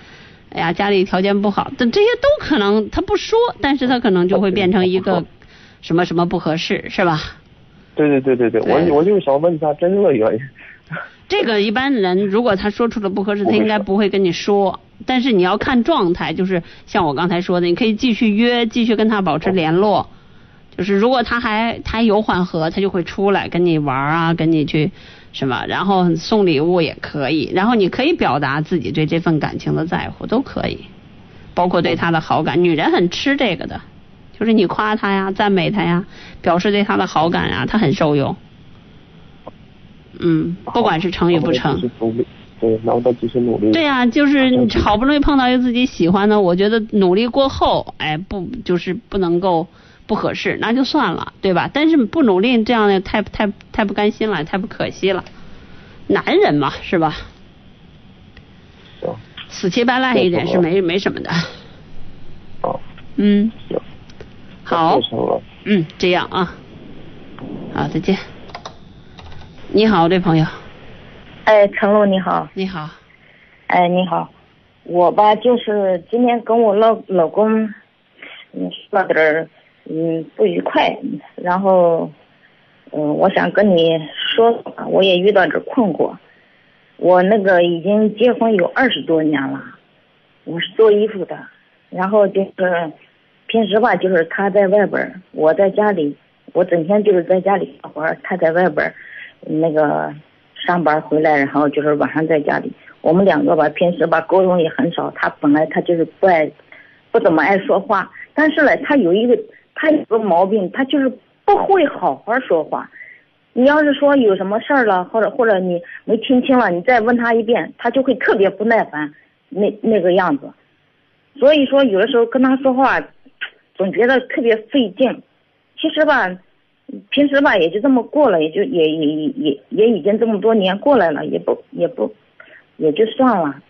哎呀家里条件不好，但这些都可能他不说，但是他可能就会变成一个什么什么不合适，是吧？对对对对对，对我我就是想问一下真正的原因。这个一般人如果他说出了不合适，他应该不会跟你说。但是你要看状态，就是像我刚才说的，你可以继续约，继续跟他保持联络。就是如果他还他有缓和，他就会出来跟你玩啊，跟你去什么，然后送礼物也可以，然后你可以表达自己对这份感情的在乎，都可以，包括对他的好感。女人很吃这个的，就是你夸他呀，赞美他呀，表示对他的好感啊，他很受用。嗯，不管是成与不成。对，然后再继续努力。对呀、就是你好不容易碰到一个自己喜欢的，我觉得努力过后，哎，不就是不能够不合适，那就算了，对吧？但是不努力这样的太太太不甘心了，太不可惜了。男人嘛，是吧？行，死乞白赖一点是没没什么的。好，嗯，行，好。嗯，这样啊，好，再见。你好，这朋友，哎，陈露你好，你好，哎你好，我吧就是今天跟我老老公，嗯说了点儿嗯不愉快，然后嗯我想跟你说，我也遇到点困惑，我那个已经结婚有二十多年了，我是做衣服的，然后就是平时吧就是他在外边，我在家里，我整天就是在家里干活，他在外边那个上班回来，然后就是晚上在家里，我们两个吧，平时吧沟通也很少。他本来他就是不爱，不怎么爱说话，但是呢，他有一个他有个毛病，他就是不会好好说话。你要是说有什么事儿了，或者或者你没听清了，你再问他一遍，他就会特别不耐烦，那那个样子。所以说，有的时候跟他说话，总觉得特别费劲。其实吧，平时吧也就这么过了，也就也也也也也已经这么多年过来了，也不也不也就算了。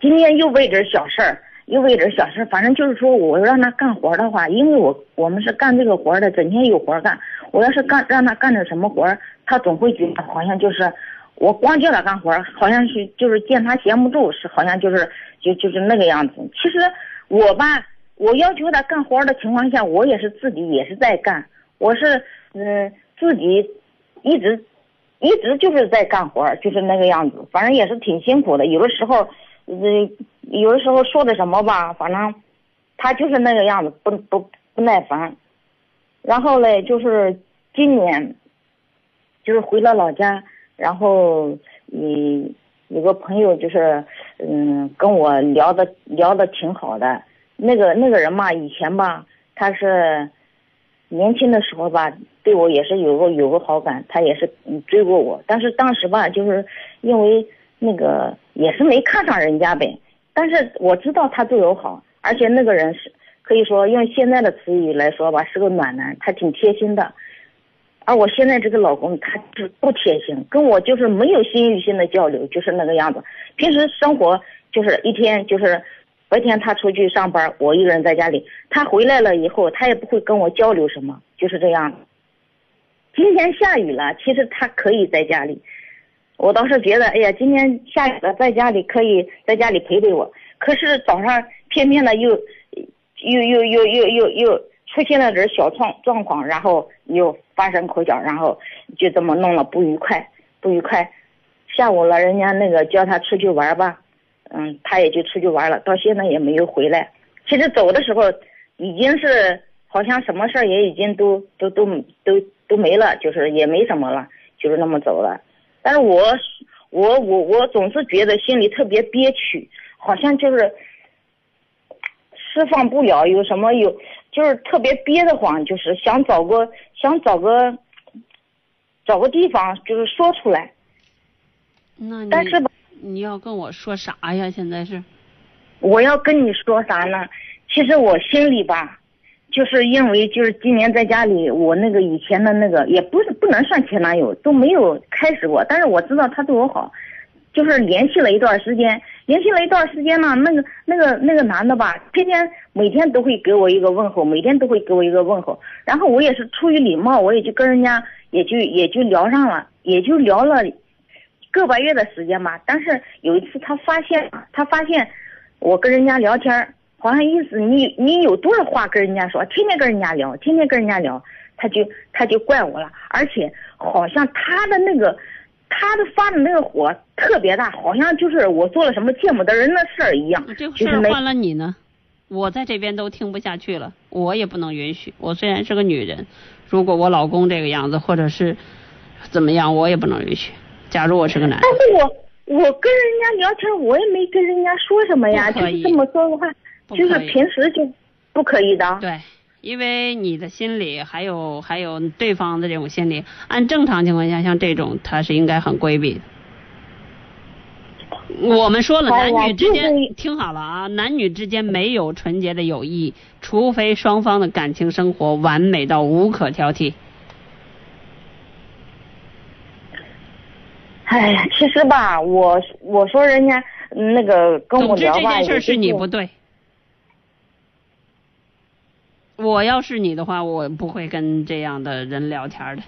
今天又为点小事儿，又为点小事，反正就是说，我让他干活的话，因为我我们是干这个活的，整天有活干。我要是干让他干点什么活，他总会觉得好像就是我光叫他干活，好像是就是见他闲不住，是好像就是就就是那个样子。其实我吧，我要求他干活的情况下，我也是自己也是在干，我是嗯自己一直一直就是在干活，就是那个样子，反正也是挺辛苦的。有的时候，嗯，有的时候说的什么吧，反正他就是那个样子，不不不耐烦。然后嘞，就是今年，就是回了老家，然后嗯，有个朋友就是嗯跟我聊的聊的挺好的，那个那个人嘛，以前吧他是年轻的时候吧，对我也是有个有个好感，他也是追过我，但是当时吧，就是因为那个也是没看上人家呗，但是我知道他对我好，而且那个人是可以说用现在的词语来说吧，是个暖男，他挺贴心的。而我现在这个老公他就不贴心，跟我就是没有心与心的交流，就是那个样子。平时生活就是一天就是白天他出去上班，我一个人在家里。他回来了以后，他也不会跟我交流什么，就是这样。今天下雨了，其实他可以在家里。我倒是觉得，哎呀，今天下雨了，在家里可以在家里陪陪我。可是早上偏偏的又又又又又又又出现了点小状状况，然后又发生口角，然后就这么弄了不愉快，不愉快。下午了，人家那个叫他出去玩吧，嗯，他也就出去玩了，到现在也没有回来。其实走的时候已经是好像什么事儿也已经都都都都都没了，就是也没什么了，就是那么走了。但是我我我我总是觉得心里特别憋屈，好像就是释放不了，有什么有就是特别憋得慌，就是想找个想找个找个地方就是说出来。那你但是吧你要跟我说啥呀？现在是我要跟你说啥呢？其实我心里吧，就是因为就是今年在家里，我那个以前的那个也不是不能算前男友，都没有开始过，但是我知道他对我好，就是联系了一段时间，联系了一段时间呢，那个那个那个男的吧，天天每天都会给我一个问候，每天都会给我一个问候，然后我也是出于礼貌，我也就跟人家也就也就聊上了，也就聊了个把月的时间吧。但是有一次他发现，他发现我跟人家聊天儿，好像意思你你有多少话跟人家说，天天跟人家聊，天天跟人家聊。他就他就怪我了，而且好像他的那个他的发的那个火特别大，好像就是我做了什么见不得人的事儿一样，这就是那事儿换了你呢，我在这边都听不下去了，我也不能允许。我虽然是个女人，如果我老公这个样子，或者是怎么样，我也不能允许。假如我是个男但，是我我跟人家聊天，我也没跟人家说什么呀，就是这么说的话，就是平时就不可以的。对，因为你的心理还有还有对方的这种心理，按正常情况下，像这种他是应该很规避的。我们说了，男女之间、就是听好了啊，男女之间没有纯洁的友谊，除非双方的感情生活完美到无可挑剔。哎呀，其实吧，我我说人家嗯那个跟总之这件事是你不对。我要是你的话，我不会跟这样的人聊天的。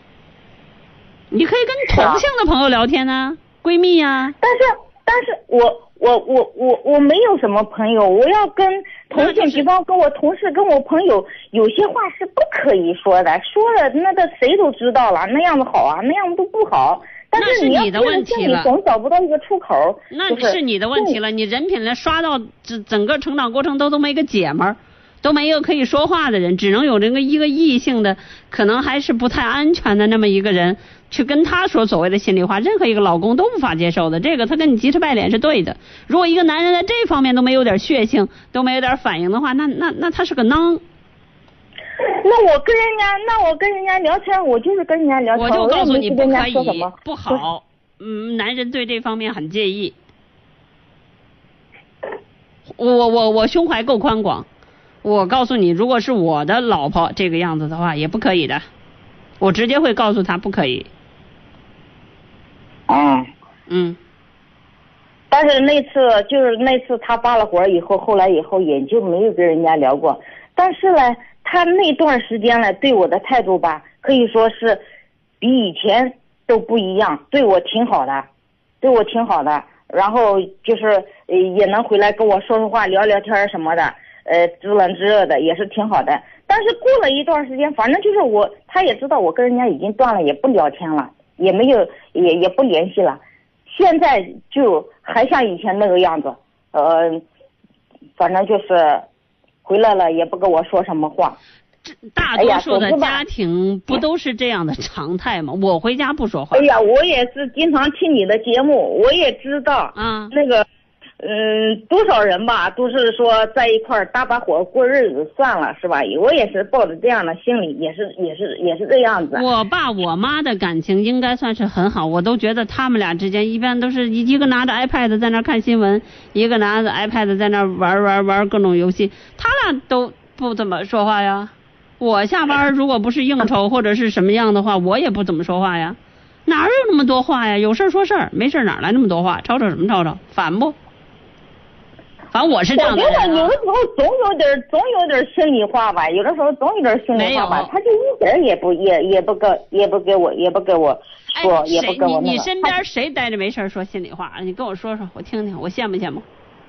你可以跟同性的朋友聊天呢、闺蜜呀、但是但是我我我我我没有什么朋友，我要跟同性，就是比方跟我同事、跟我朋友，有些话是不可以说的，说了那个谁都知道了，那样子好啊，那样子都不好。但那是你的问题了总找不到一个出口。那是你的问题了。你人品连刷到整整个成长过程都都没个姐们儿，都没有可以说话的人，只能有这个一个异性的，可能还是不太安全的那么一个人去跟他说所谓的心里话，任何一个老公都无法接受的。这个他跟你急赤白脸是对的。如果一个男人在这方面都没有点血性，都没有点反应的话，那那那他是个囊。那我跟人家，那我跟人家聊天，我就是跟人家聊天，我就告诉你不可以不好。嗯，男人对这方面很介意。我我我胸怀够宽广，我告诉你，如果是我的老婆这个样子的话，也不可以的。我直接会告诉他不可以。嗯。嗯，但是那次就是那次他发了火以后，后来以后也就没有跟人家聊过。但是呢，他那段时间呢，对我的态度吧，可以说是比以前都不一样，对我挺好的，对我挺好的。然后就是呃也能回来跟我说说话、聊聊天什么的，呃知冷知热的，也是挺好的。但是过了一段时间，反正就是我，他也知道我跟人家已经断了，也不聊天了，也没有也也不联系了。现在就还像以前那个样子，呃，反正就是回来了也不跟我说什么话。大多数的家庭不都是这样的常态吗？我回家不说话哎。呀，我也是经常听你的节目，我也知道，嗯，那个，嗯，多少人吧，都是说在一块儿搭把伙过日子算了，是吧？我也是抱着这样的心理，也是也是也是这样子。我爸我妈的感情应该算是很好，我都觉得他们俩之间一般都是一一个拿着 iPad 在那看新闻，一个拿着 iPad 在那玩玩玩各种游戏，他俩都不怎么说话呀。我下班如果不是应酬或者是什么样的话，我也不怎么说话呀。哪有那么多话呀？有事儿说事儿，没事儿哪来那么多话？吵吵什么吵吵？烦不？反正我是这样的我觉得有的。时候总有点儿总有点儿心里话吧，有的时候总有点儿心里话吧他就一点儿也不也也不跟也不给我也不给我说，哎，也不跟我那个。你你身边谁待着没事儿说心里话？你跟我说说，我听听，我羡慕羡慕。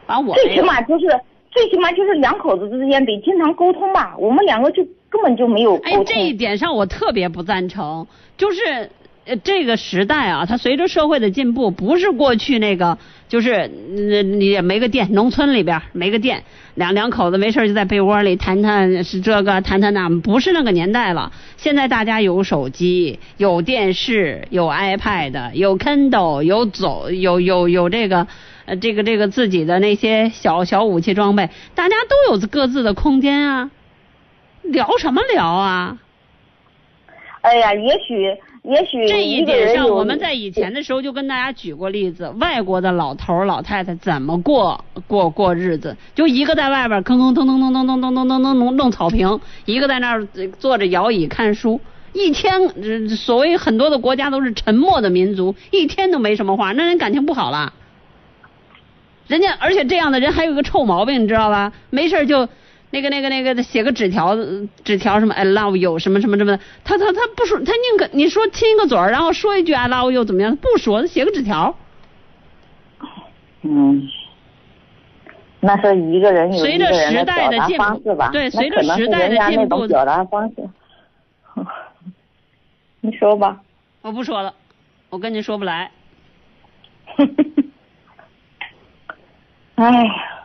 反正我最起。码就是最起码就是两口子之间得经常沟通吧，我们两个就根本就没有沟哎，这一点上我特别不赞成，就是。呃，这个时代啊，它随着社会的进步，不是过去那个，就是呃你也没个店，农村里边没个店，两两口子没事就在被窝里谈谈是这个，谈谈那，不是那个年代了。现在大家有手机，有电视，有 iPad，有 Kindle，有走，有有有这个，呃，这个这个自己的那些小小武器装备，大家都有各自的空间啊，聊什么聊啊？哎呀，也许也许这一点上，我们在以前的时候就跟大家举过例子，外国的老头儿老太太怎么过过过日子，就一个在外边吭吭腾腾腾腾腾腾腾腾腾弄弄草坪，一个在那儿呃坐着摇椅看书。一天，呃所谓很多的国家都是沉默的民族，一天都没什么话，那人感情不好了。人家，而且这样的人还有一个臭毛病，你知道吧？没事儿就那个那个那个写个纸条，纸条什么 I love you 什么什么什么的，他他他不说，他宁可你说亲一个嘴儿，然后说一句 I love you 怎么样？不说，写个纸条。嗯，那是一个人随着时代的进步吧，对随着时代的进步表达方式。你说吧。我不说了，我跟你说不来。哎呀，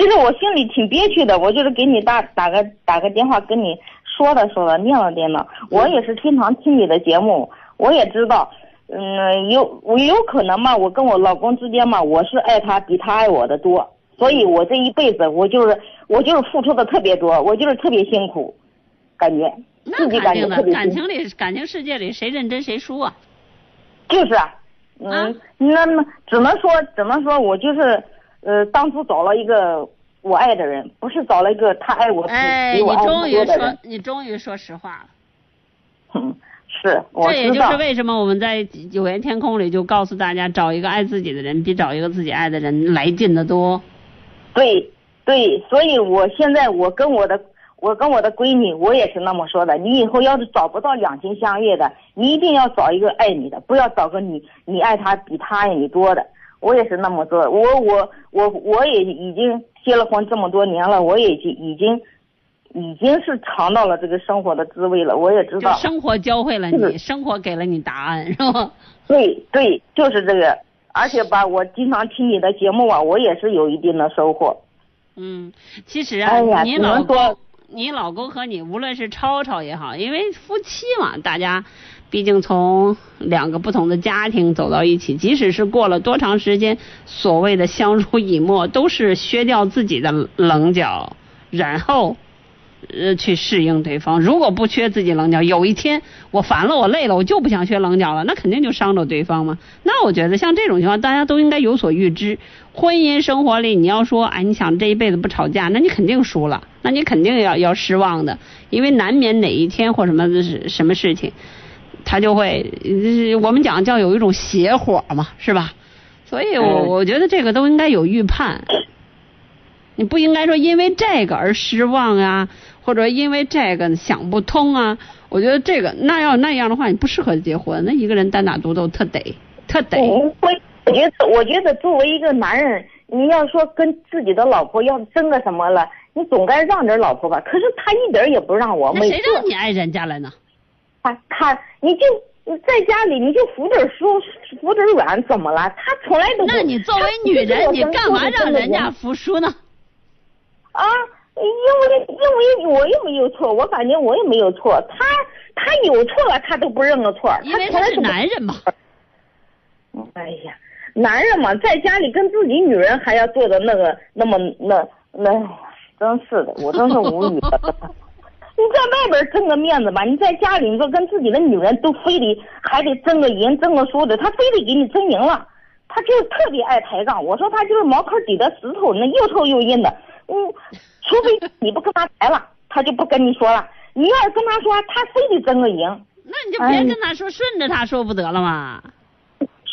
其实我心里挺憋屈的，我就是给你打打个打个电话跟你说了说了，念了念了。我也是经常听你的节目，我也知道，嗯，有我有可能嘛，我跟我老公之间嘛，我是爱他比他爱我的多，所以我这一辈子我就是我就是付出的特别多，我就是特别辛苦，感觉那自己感觉肯定的，特别辛苦。感情里感情世界里谁认真谁输啊。就是啊，嗯，那那只能说只能说我就是呃，当初找了一个我爱的人，不是找了一个他爱我比哎，你比我爱终于说你终于说实话了。嗯，是，我这也就是为什么我们在有缘天空里就告诉大家，找一个爱自己的人比找一个自己爱的人来劲的多。对对，所以我现在我跟我的我跟我的闺女，我也是那么说的。你以后要是找不到两情相悦的，你一定要找一个爱你的，不要找个你你爱他比他爱你多的。我也是那么做，我我我我也已经结了婚这么多年了，我也已经已经已经是尝到了这个生活的滋味了，我也知道。生活教会了你，生活给了你答案，是吧？对对，就是这个。而且吧，我经常听你的节目啊，我也是有一定的收获。嗯，其实啊，哎呀你老只能说公，你老公和你无论是吵吵也好，因为夫妻嘛，大家毕竟从两个不同的家庭走到一起，即使是过了多长时间，所谓的相濡以沫，都是削掉自己的棱角，然后。呃，去适应对方。如果不缺自己棱角，有一天我烦了，我累了，我就不想缺棱角了，那肯定就伤着对方嘛。那我觉得像这种情况，大家都应该有所预知。婚姻生活里，你要说，哎，你想这一辈子不吵架，那你肯定输了，那你肯定要要失望的，因为难免哪一天或什么什么事情，他就会，呃我们讲叫有一种邪火嘛，是吧？所以我嗯我觉得这个都应该有预判。你不应该说因为这个而失望啊，或者因为这个想不通啊。我觉得这个那要那样的话，你不适合结婚。那一个人单打独斗特得特得。我我觉得，我觉得作为一个男人，你要说跟自己的老婆要争个什么了，你总该让点老婆吧。可是他一点也不让我，那谁让你爱人家了呢？他他你就在家里你就服点书服点软，怎么了？他从来都不。那你作为女人，你干嘛让人家服输呢？啊？因为因为我又没有错，我感觉我也没有错，他他有错了，他都不认个错，因为他是男人嘛。哎呀，男人嘛，在家里跟自己女人还要做的那个那么那那，真是的，我真是无语了。你在外边挣个面子吧，你在家里你说跟自己的女人都非得还得争个赢争个输的，他非得给你争赢了，他就是特别爱抬杠。我说他就是茅坑底的石头，那又臭又硬的。嗯，除非你不跟他抬了，他就不跟你说了。你要是跟他说，他非得争个赢。那你就别跟他说，顺着他说不得了吗？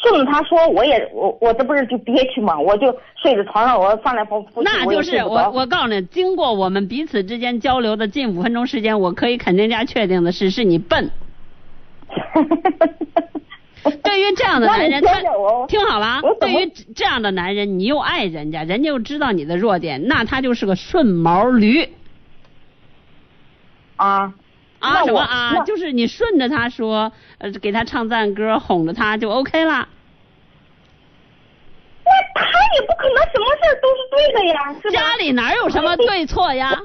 顺着他说，我也我我这不是就憋屈吗？我就睡在床上，我翻来覆覆去，那就是我我我告诉你，经过我们彼此之间交流的近五分钟时间，我可以肯定加确定的是，是你笨。对于这样的男人，他听好了对于这样的男人，你又爱人家，人家又知道你的弱点，那他就是个顺毛驴啊啊！什么啊？那就是你顺着他说，呃，给他唱赞歌，哄着他就 OK 了。那他也不可能什么事儿都是对的呀，是吧？家里哪有什么对错呀？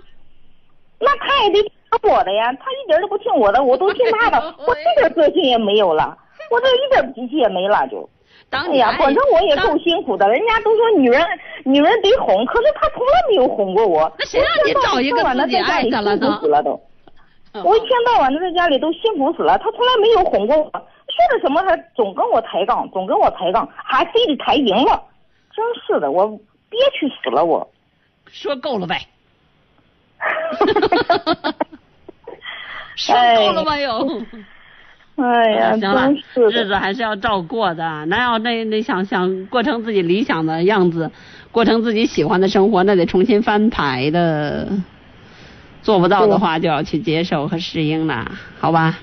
那他也得听我的呀，他一点都不听我的，我都听他的，我一点个性也没有了，我这一点脾气也没了就。哎呀，当你爱反正我也够辛苦的，人家都说女人女人得哄，可是他从来没有哄过我。那谁让你找一个我自己爱的了呢辛苦死了都。我一天到晚的在家里都辛苦死了，他从来没有哄过我，说的什么他总跟我抬杠，总跟我抬杠，还非得抬赢了，真是的，我憋屈死了我。说够了呗。哎说够了没有？哎呀，行了。日子还是要照过的。那要那那想想过成自己理想的样子，过成自己喜欢的生活，那得重新翻牌的。做不到的话，就要去接受和适应了，好吧？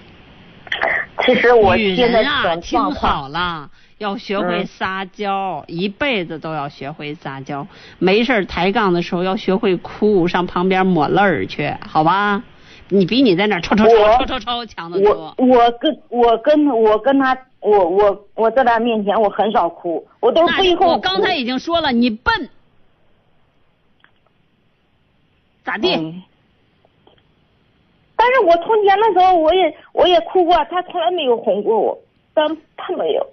其实我女人啊，听，好了，要学会嗯撒娇，一辈子都要学会撒娇。没事抬杠的时候要学会哭，上旁边抹泪儿去，好吧？你比你在那儿吵吵吵吵吵吵强的多我。我跟我跟我跟他，我我我在他面前我很少哭，我都是背后哭。我刚才已经说了，你笨，咋地？嗯但是我从前的时候我也我也哭过，他从来没有哄过我，但他没有。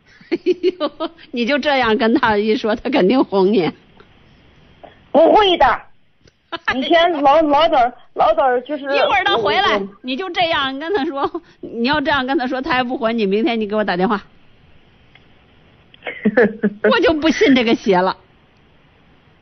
哎呦，你就这样跟他一说，他肯定哄你。不会的，以前老老早老早就是一会儿他回来，你就这样跟他说，你要这样跟他说，他还不回你，明天你给我打电话，我就不信这个邪了。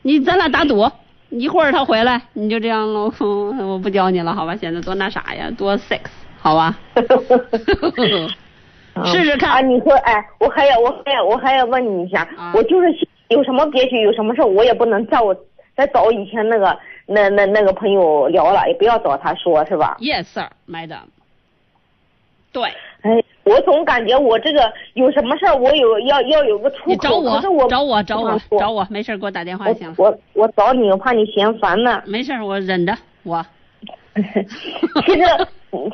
你咱俩打赌，一会儿他回来，你就这样喽。我不教你了，好吧？显得多那啥呀，多 sex，好吧？试试看啊！你说，哎，我还要，我还要，我还要问你一下，啊我就是有什么憋屈，有什么事儿我也不能找我再找以前那个那那那个朋友聊了，也不要找他说，是吧？Yes, sir, madam。对，哎，我总感觉我这个有什么事儿，我有要要有个出口，你找我找我找我找我，没事儿给我打电话就行了。我我找你，我怕你嫌烦呢。没事儿，我忍着。我 其实，嗯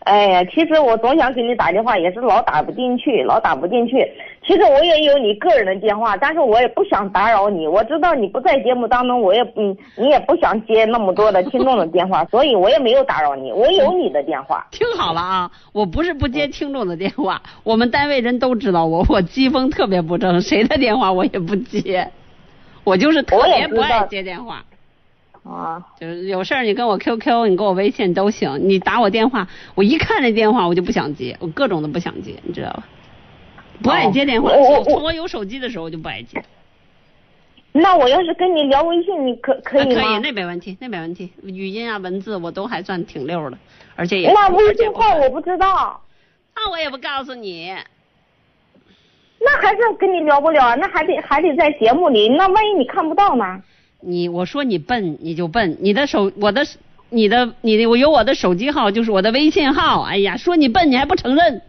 哎呀，其实我总想给你打电话，也是老打不进去，老打不进去。其实我也有你个人的电话，但是我也不想打扰你。我知道你不在节目当中，我也嗯，你也不想接那么多的听众的电话，所以我也没有打扰你。我有你的电话。听好了啊，我不是不接听众的电话，我们单位人都知道我，我机锋特别不正，谁的电话我也不接，我就是特别不爱接电话。啊，就是有事儿你跟我 QQ，你跟我微信都行，你打我电话，我一看这电话我就不想接，我各种都不想接，你知道吧？不爱接电话，哦我我从我有手机的时候我就不爱接。那我要是跟你聊微信，你可可以吗？啊可以，那没问题，那没问题。语音啊、文字我都还算挺溜的，而且也那微信号我不知道，那我也不告诉你。那还是跟你聊不了，那还得还得在节目里，那万一你看不到呢？你我说你笨你就笨，你的手我的你的你的我有我的手机号就是我的微信号，哎呀，说你笨你还不承认，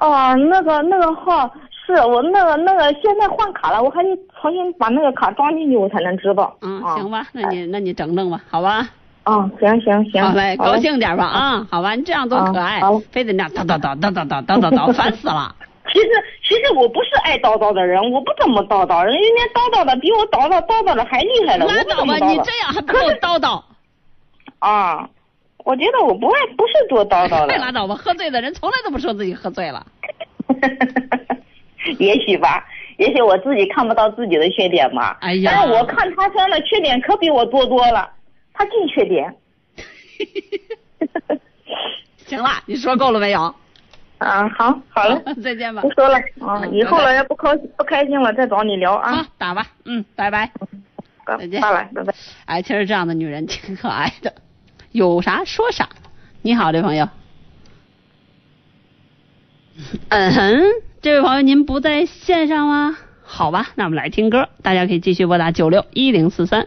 哦，那个那个号是我那个那个现在换卡了，我还得重新把那个卡装进去，我才能知道。嗯，啊行吧，那你那你整整吧，好吧？啊，行行行，好嘞，高兴点吧啊，好吧，你这样多可爱非得那叨叨叨叨叨叨叨叨叨，烦死了。其实其实我不是爱叨叨的人，我不怎么叨叨，人家叨叨的比我叨叨叨叨的还厉害了。拉倒吧，你这样还不够叨叨，啊，我觉得我不爱不是多叨叨的，快 拉倒吧！喝醉的人从来都不说自己喝醉了。也许吧，也许我自己看不到自己的缺点嘛。哎呀但是我看他身上的缺点可比我多多了，他净缺点。行了，你说够了没有？啊，好，好了，再见吧不。说了啊，嗯以后了要不高不开心了再找你聊啊好。，打吧，嗯，拜拜。再见拜拜拜拜。哎，其实这样的女人挺可爱的，有啥说啥。你好，这位朋友。嗯哼，这位朋友您不在线上吗？好吧，那我们来听歌，大家可以继续拨打九六一零四三。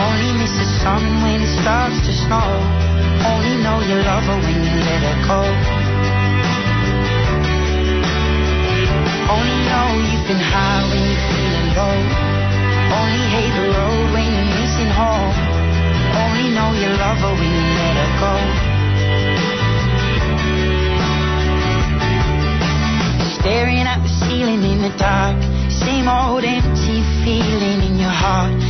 Only miss the sun when it starts to snow. Only know you love her when you let her go. Only know you've been high when you're feeling low. Only hate the road when you're missing home. Only know you love her when you let her go. Staring at the ceiling in the dark. Same old empty feeling in your heart.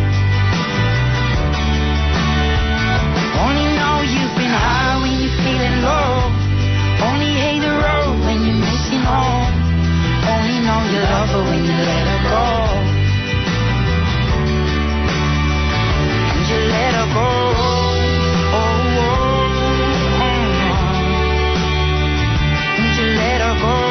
Only know you've been high when you're feeling low. Only hate the road when you're missing home. Only know you love her when you let her go. And you let her go. Oh, oh, oh, oh. And you let her go.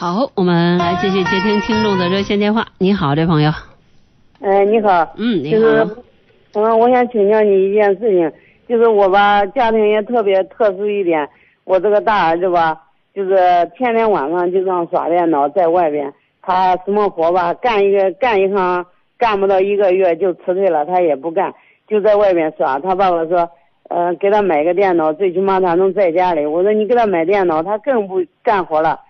好，我们来继续接听听众的热线电话。你好，这朋友。哎，你好。嗯，你就是好。，嗯，我想请教你一件事情，就是我吧，家庭也特别特殊一点，我这个大儿子吧，就是天天晚上就让耍电脑，在外边，他什么活吧，干一个干一行干不到一个月就辞退了，他也不干，就在外边耍。他爸爸说，呃，给他买个电脑，最起码他能在家里。我说你给他买电脑，他更不干活了。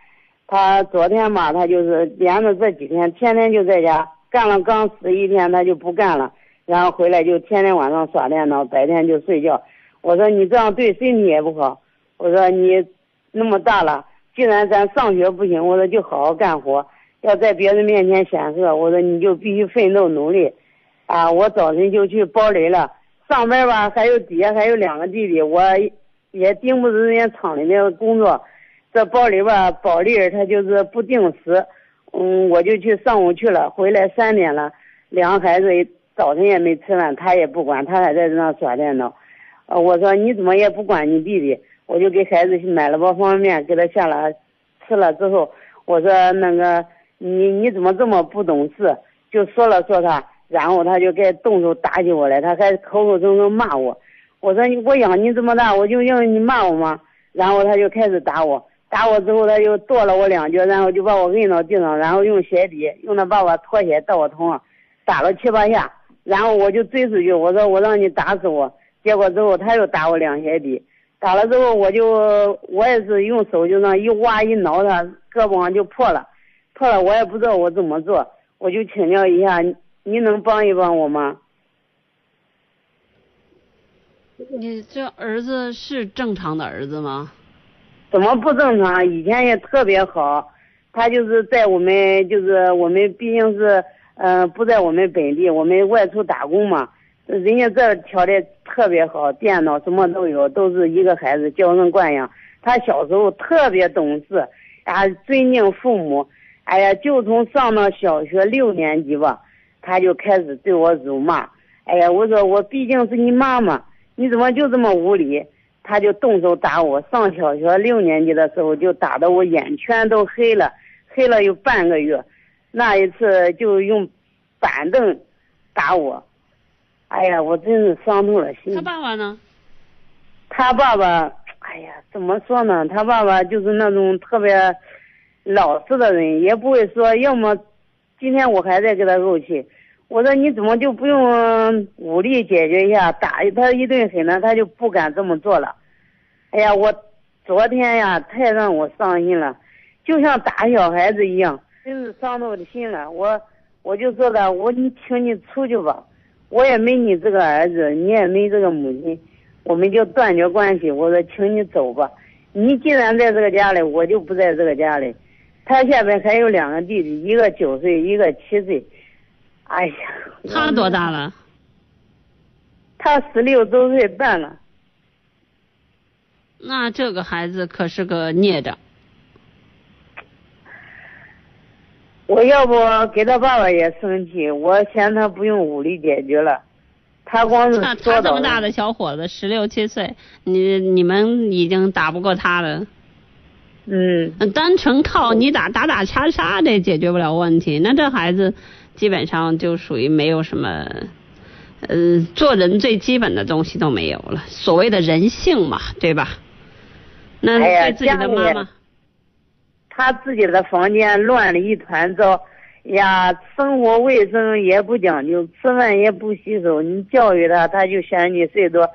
他昨天吧，他就是连着这几天，天天就在家干了刚十一天，他就不干了，然后回来就天天晚上耍电脑，白天就睡觉。我说你这样对身体也不好。我说你那么大了，既然咱上学不行，我说就好好干活，要在别人面前显赫。我说你就必须奋斗努力。啊，我早晨就去包雷了，上班吧，还有底下还有两个弟弟，我也盯不住人家厂里面的工作。这包里吧，宝利儿他就是不定时，嗯，我就去上午去了，回来三点了，两个孩子早晨也没吃饭，他也不管，他还在那耍电脑。呃，我说你怎么也不管你弟弟，我就给孩子去买了包方便面给他下了，吃了之后，我说那个你你怎么这么不懂事？就说了说他，然后他就该动手打起我来，他还口口声声骂我。我说你我养你这么大，我就让你骂我吗？然后他就开始打我，打我之后他就跺了我两脚，然后就把我摁到地上，然后用鞋底用他爸爸拖鞋到我头上打了七八下，然后我就追出去，我说我让你打死我，结果之后他又打我两鞋底，打了之后我就我也是用手就那一挖一挠他胳膊上就破了，破了我也不知道我怎么做，我就请教一下，你能帮一帮我吗？你这儿子是正常的儿子吗？怎么不正常？以前也特别好，他就是在我们就是我们毕竟是嗯、不在我们本地，我们外出打工嘛，人家这条件特别好，电脑什么都有，都是一个孩子娇生惯养。他小时候特别懂事，啊，尊敬父母。哎呀，就从上到小学六年级吧，他就开始对我辱骂。哎呀，我说我毕竟是你妈妈，你怎么就这么无理？他就动手打我。上小学六年级的时候就打得我眼圈都黑了，黑了有半个月。那一次就用板凳打我，哎呀，我真是伤透了心。他爸爸呢？他爸爸，哎呀，怎么说呢？他爸爸就是那种特别老实的人，也不会说，要么今天我还在给他怄气，我说你怎么就不用武力解决一下，打他一顿狠呢，他就不敢这么做了。哎呀，我昨天呀，太让我伤心了，就像打小孩子一样，真是伤透我的心了。我我就说的，我你请你出去吧，我也没你这个儿子，你也没这个母亲。我们就断绝关系。我说，请你走吧。你既然在这个家里，我就不在这个家里。他下边还有两个弟弟，一个九岁，一个七岁。哎呀，他多大了？他十六周岁半了。那这个孩子可是个孽障。我要不给他爸爸也生气，我嫌他不用武力解决了。他光是他这么大的小伙子，十六七岁，你你们已经打不过他了。嗯，单纯靠你打打打杀杀的解决不了问题。那这孩子基本上就属于没有什么，呃，做人最基本的东西都没有了。所谓的人性嘛，对吧？那对自己的妈妈，他自己的房间乱了一团糟。呀，生活卫生也不讲究，吃饭也不洗手。你教育他，他就嫌你岁多。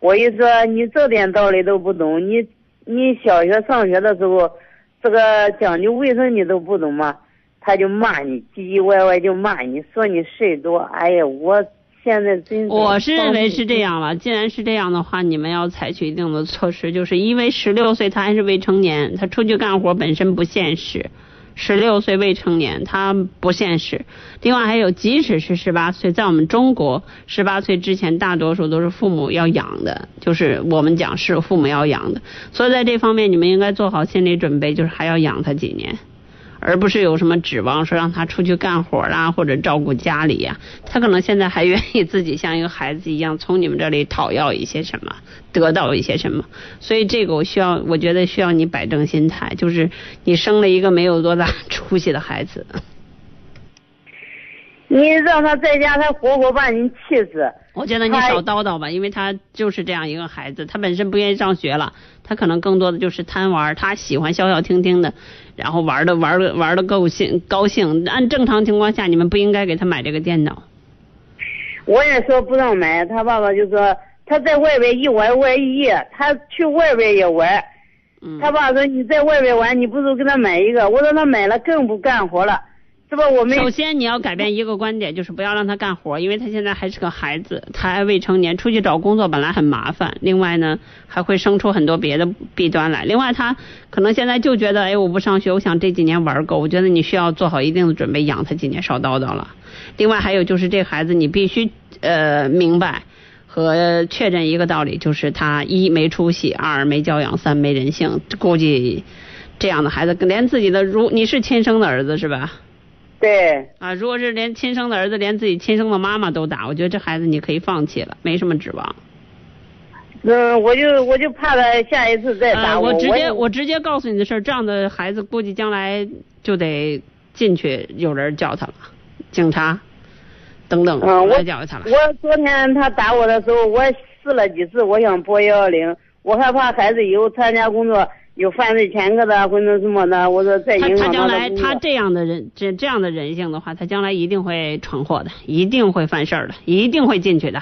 我一说你这点道理都不懂，你你小学上学的时候，这个讲究卫生你都不懂吗？他就骂你，唧唧歪歪就骂你，说你事多。哎呀，我现在真我是认为是这样了。既然是这样的话，你们要采取一定的措施，就是因为十六岁他还是未成年，他出去干活本身不现实。十六岁未成年，他不现实。另外还有，即使是十八岁，在我们中国，十八岁之前大多数都是父母要养的，就是我们讲是父母要养的。所以在这方面，你们应该做好心理准备，就是还要养他几年，而不是有什么指望说让他出去干活啊，或者照顾家里呀。他可能现在还愿意自己像一个孩子一样，从你们这里讨要一些什么，得到一些什么。所以这个我需要，我觉得需要你摆正心态，就是你生了一个没有多大 出息的孩子。你让他在家，他活活把你气死。我觉得你少叨叨吧，因为他就是这样一个孩子，他本身不愿意上学了，他可能更多的就是贪玩，他喜欢消消停停的，然后玩的玩的玩的高兴高兴。按正常情况下，你们不应该给他买这个电脑。我也说不让买，他爸爸就说他在外边一玩玩一夜，他去外边也玩。他爸说你在外边玩，你不如给他买一个。我说他买了更不干活了。是吧？我们首先你要改变一个观点，就是不要让他干活，因为他现在还是个孩子，他还未成年，出去找工作本来很麻烦。另外呢，还会生出很多别的弊端来。另外，他可能现在就觉得，哎，我不上学，我想这几年玩够。我觉得你需要做好一定的准备，养他几年，少叨叨了。另外还有就是，这孩子你必须呃明白和确认一个道理，就是他一没出息，二没教养，三没人性。估计这样的孩子连自己的如你是亲生的儿子是吧？对啊，如果是连亲生的儿子连自己亲生的妈妈都打，我觉得这孩子你可以放弃了，没什么指望。嗯，我就我就怕他下一次再打我。我直接我直接告诉你的事儿，这样的孩子估计将来就得进去有人叫他了，警察等等来教育他了。我昨天他打我的时候，我试了几次，我想拨幺幺零，我害怕孩子以后参加工作。有犯罪前科的或者什么的，我说再影响他将来他这样的人这这样的人性的话，他将来一定会闯祸的，一定会犯事儿的，一定会进去的。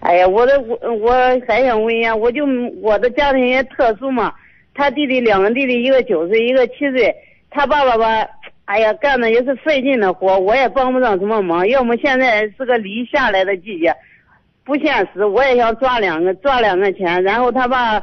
哎呀，我的我我还想问一下，我就我的家庭也特殊嘛，他弟弟两个弟弟，一个九岁，一个七岁，他爸爸吧，哎呀，干的也是费劲的活，我也帮不上什么忙。要么现在是个梨下来的季节，不现实，我也想赚两个赚两个钱，然后他爸。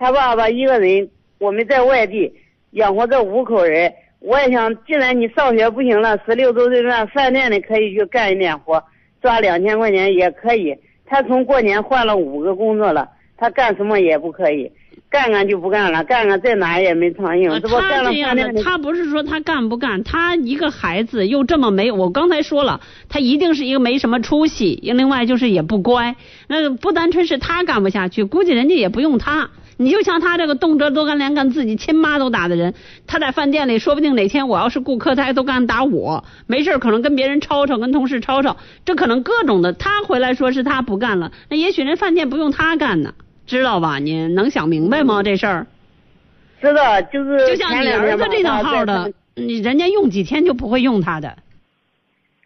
他爸爸一个人，我们在外地养活这五口人。我也想，既然你上学不行了，十六周岁那，饭店里可以去干一点活，赚两千块钱也可以。他从过年换了五个工作了，他干什么也不可以。干干就不干了，干干在哪也没苍蝇，这不呃他干了这样的，饭店里他不是说他干不干，他一个孩子又这么没，我刚才说了，他一定是一个没什么出息，另外就是也不乖。那个不单纯是他干不下去，估计人家也不用他。你就像他这个动辄都干连干自己亲妈都打的人，他在饭店里，说不定哪天我要是顾客，他还都敢打我。没事儿可能跟别人吵吵，跟同事吵吵，这可能各种的。他回来说是他不干了，那也许人饭店不用他干呢，知道吧？你能想明白吗？这事儿？知道，就是就像你儿子这套号的，你人家用几天就不会用他的。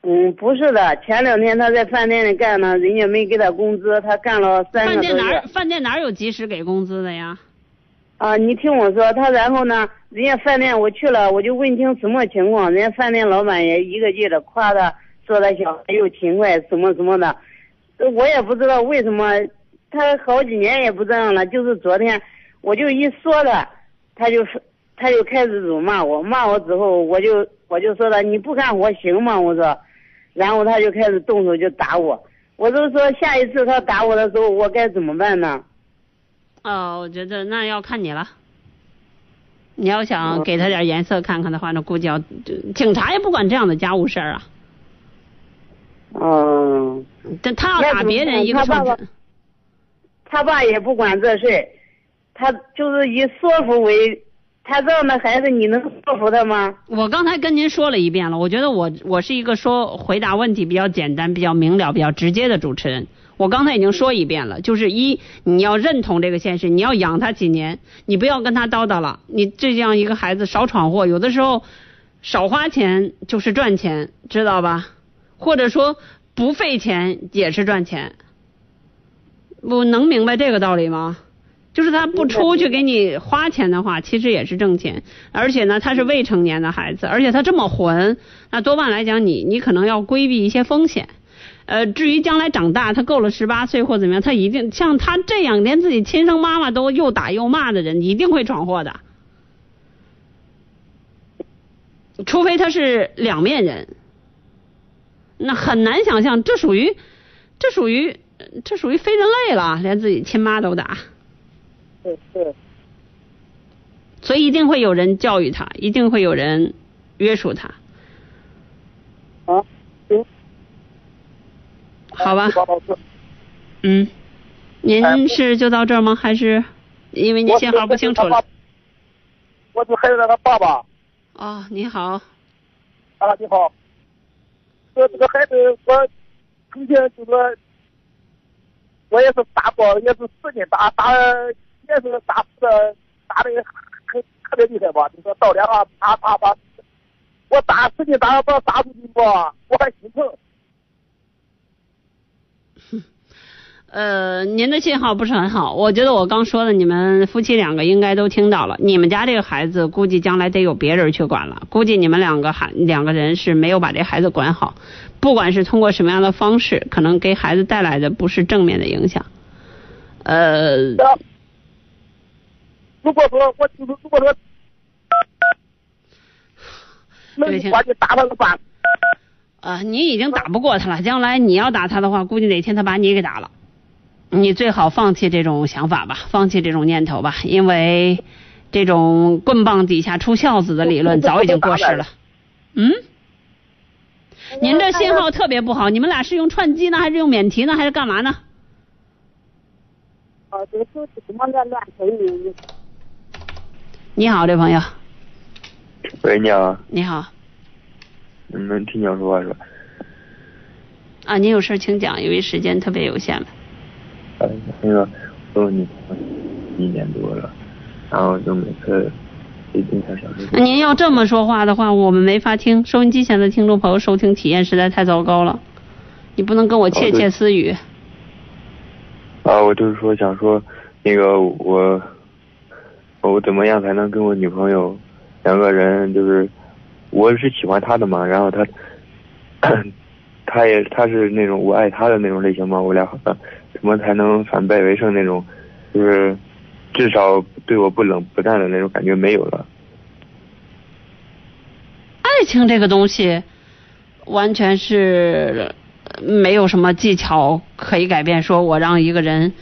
嗯，不是的，前两天他在饭店里干呢，人家没给他工资，他干了三饭个多月店哪儿。饭店哪有及时给工资的呀？啊，你听我说，他然后呢，人家饭店我去了，我就问清什么情况，人家饭店老板也一个劲的夸他，说他小孩又勤快，什么什么的，呃我也不知道为什么，他好几年也不这样了，就是昨天我就一说他，他就他就开始辱骂我，骂我之后，我就我就说他你不干活行吗？我说，然后他就开始动手就打我，我就说下一次他打我的时候，我该怎么办呢？哦，我觉得那要看你了。你要想给他点颜色看看的话，那估计要警察也不管这样的家务事儿啊。嗯，但他要打别人一个手他爸爸，他爸也不管这事，他就是以说服为，他这样的孩子你能说服他吗？我刚才跟您说了一遍了，我觉得我我是一个说回答问题比较简单、比较明了、比较直接的主持人。我刚才已经说一遍了，就是一你要认同这个现实，你要养他几年，你不要跟他叨叨了。你这样一个孩子少闯祸，有的时候少花钱就是赚钱，知道吧？或者说不费钱也是赚钱。我能明白这个道理吗？就是他不出去给你花钱的话，其实也是挣钱。而且呢，他是未成年的孩子，而且他这么混，那多半来讲，你你可能要规避一些风险。呃，至于将来长大，他够了十八岁或怎么样，他一定像他这样连自己亲生妈妈都又打又骂的人，一定会闯祸的。除非他是两面人，那很难想象，这属于，这属于，这属于非人类了，连自己亲妈都打。对对。所以一定会有人教育他，一定会有人约束他。啊，行。好吧。嗯，您是就到这儿吗？还是因为您信号不清楚了？我是孩子他爸爸。哦，你好。啊，你好。这这个孩子，我从前就说，我也是打过，也是使劲打，打也是打的，打的很特别厉害吧？你说到两下打打把，我打使劲打把打出去吧，我还心疼。呃，您的信号不是很好，我觉得我刚说的，你们夫妻两个应该都听到了。你们家这个孩子估计将来得有别人去管了，估计你们两个孩两个人是没有把这孩子管好，不管是通过什么样的方式，可能给孩子带来的不是正面的影响。呃，如果说我就是如果说能一块去打他个办，呃，你已经打不过他了，将来你要打他的话，估计哪天他把你给打了。你最好放弃这种想法吧，放弃这种念头吧，因为这种棍棒底下出孝子的理论早已经过时了。嗯？您这信号特别不好，你们俩是用串机呢，还是用免提呢，还是干嘛呢？哦，这个手机怎么乱乱声音？你好，这朋友。喂，你好。你好。你能听见说话是吧？啊，您有事请讲，因为时间特别有限了。哎，那个，我你一年多了，然后就每次一定想小时那您要这么说话的话，我们没法听。收音机前的听众朋友收听体验实在太糟糕了，你不能跟我窃窃私语。啊，我就是说想说，那个我我怎么样才能跟我女朋友两个人就是，我是喜欢她的嘛，然后她她也她是那种我爱她的那种类型嘛，我俩好像怎么才能反败为胜那种，就是至少对我不冷不淡的那种感觉没有了。爱情这个东西，完全是没有什么技巧可以改变。说我让一个人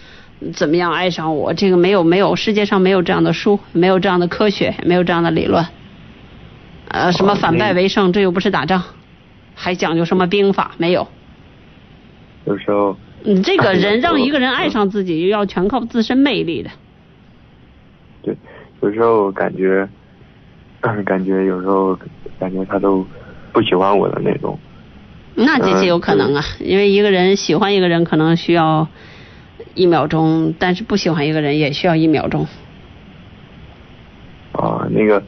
怎么样爱上我？这个没有没有，世界上没有这样的书，没有这样的科学，没有这样的理论。呃，什么反败为胜，这又不是打仗，还讲究什么兵法？没有。有时候你这个人让一个人爱上自己，又要全靠自身魅力的。对，有时候感觉，感觉有时候感觉他都不喜欢我的那种。那这些有可能啊，因为一个人喜欢一个人可能需要一秒钟，但是不喜欢一个人也需要一秒钟。啊，那个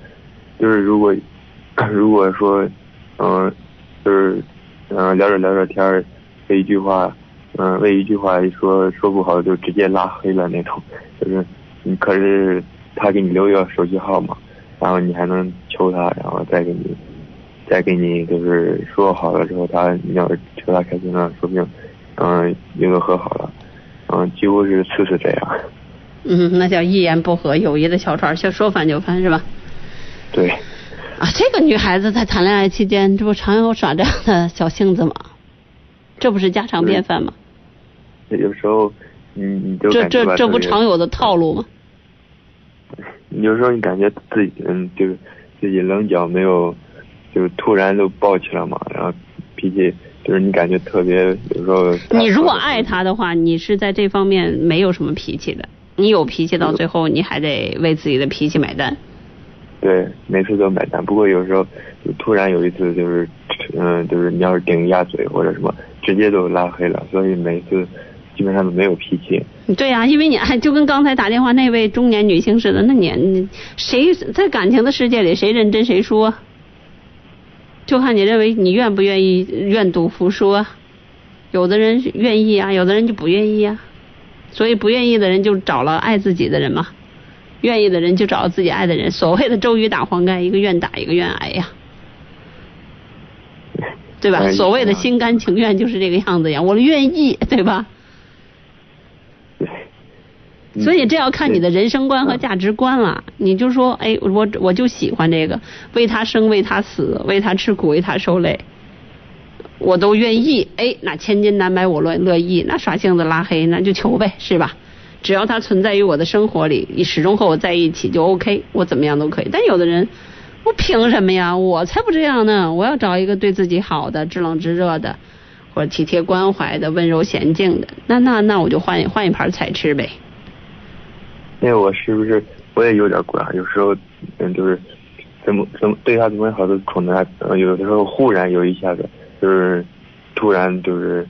就是如果 如果说，嗯、就是嗯、聊着聊着天儿，为一句话，嗯、为一句话一说说不好就直接拉黑了那种，就是你可是他给你留一个手机号码，然后你还能求他，然后再给你再给你就是说好了之后，他你要是求他开心了，说不定嗯又能和好了，嗯几乎是次次这样，嗯，那叫一言不合，友谊的小船，就说翻就翻是吧？对。啊，这个女孩子在谈恋爱期间，这不常有耍这样的小性子吗？这不是家常便饭吗？有时候你你就这这这不常有的套路吗？有时候你感觉自己嗯，就是自己棱角没有，就是突然就爆起来嘛，然后脾气就是你感觉特别，有时候你如果爱他的话，你是在这方面没有什么脾气的。你有脾气，到最后你还得为自己的脾气买单。对每次都买单。不过有时候就突然有一次就是嗯，就是你要是顶一下嘴或者什么，直接都拉黑了，所以每次基本上都没有脾气。对呀、因为你爱就跟刚才打电话那位中年女性似的，那你你谁在感情的世界里谁认真谁输啊？就看你认为你愿不愿意愿赌服输啊？有的人愿意啊，有的人就不愿意啊。所以不愿意的人就找了爱自己的人嘛，愿意的人就找了自己爱的人。所谓的周瑜打黄盖，一个愿打，一个愿挨呀，对吧？哎所谓的心甘情愿就是这个样子呀，我愿意，对吧？所以这要看你的人生观和价值观了。你就说，哎，我我就喜欢这个，为他生，为他死，为他吃苦，为他受累，我都愿意。哎，那千金难买我乐乐意，那耍性子拉黑，那就求呗，是吧？只要他存在于我的生活里，你始终和我在一起就 OK，我怎么样都可以。但有的人，我凭什么呀？我才不这样呢！我要找一个对自己好的、知冷知热的，或者体贴关怀的、温柔娴静的，那那那我就换换一盘菜吃呗。那我是不是我也有点怪，有时候嗯就是怎么怎么对他怎么好都宠着他，嗯有的时候忽然有一下子就是突然就是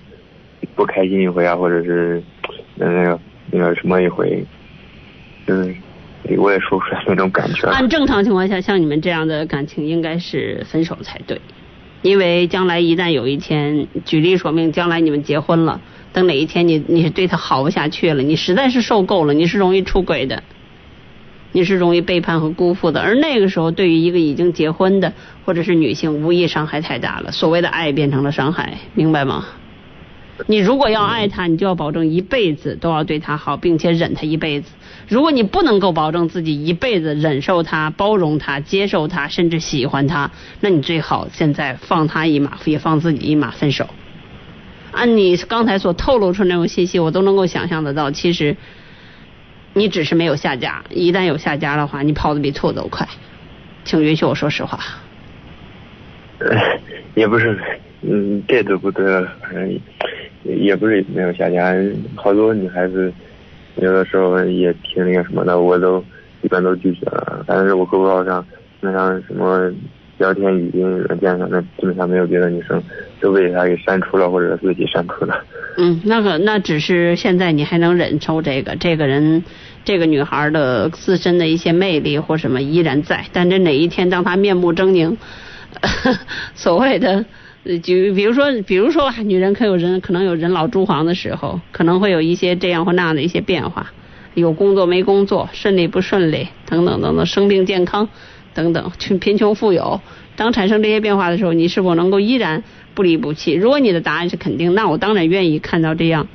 不开心一回啊，或者是那个那个什么一回，就是我也说不出来那种感觉。按正常情况下，像你们这样的感情应该是分手才对，因为将来一旦有一天，举例说明，将来你们结婚了，等哪一天你你是对他好不下去了，你实在是受够了，你是容易出轨的，你是容易背叛和辜负的，而那个时候对于一个已经结婚的或者是女性，无疑伤害太大了，所谓的爱变成了伤害，明白吗？你如果要爱他，你就要保证一辈子都要对他好，并且忍他一辈子。如果你不能够保证自己一辈子忍受他、包容他、接受他，甚至喜欢他，那你最好现在放他一马，也放自己一马，分手。按你刚才所透露出那种信息，我都能够想象得到，其实你只是没有下家，一旦有下家的话，你跑得比兔子都快。请允许我说实话。呃 也不是，嗯，这都不对，反正也不是没有下家，好多女孩子有的时候也挺那个什么的，我都一般都拒绝了。但是我 QQ 号上，那上什么聊天语音软件上，那基本上没有别的女生，都被他给删除了，或者自己删除了。嗯，那个那只是现在你还能忍受这个，这个人，这个女孩的自身的一些魅力或什么依然在，但这哪一天当她面目狰狞，所谓的，就比如说，比如说，女人可有人可能有人老珠黄的时候，可能会有一些这样或那样的一些变化，有工作没工作，顺利不顺利，等等等等，生病健康等等，贫贫穷富有，当产生这些变化的时候，你是否能够依然不离不弃？如果你的答案是肯定，那我当然愿意看到这样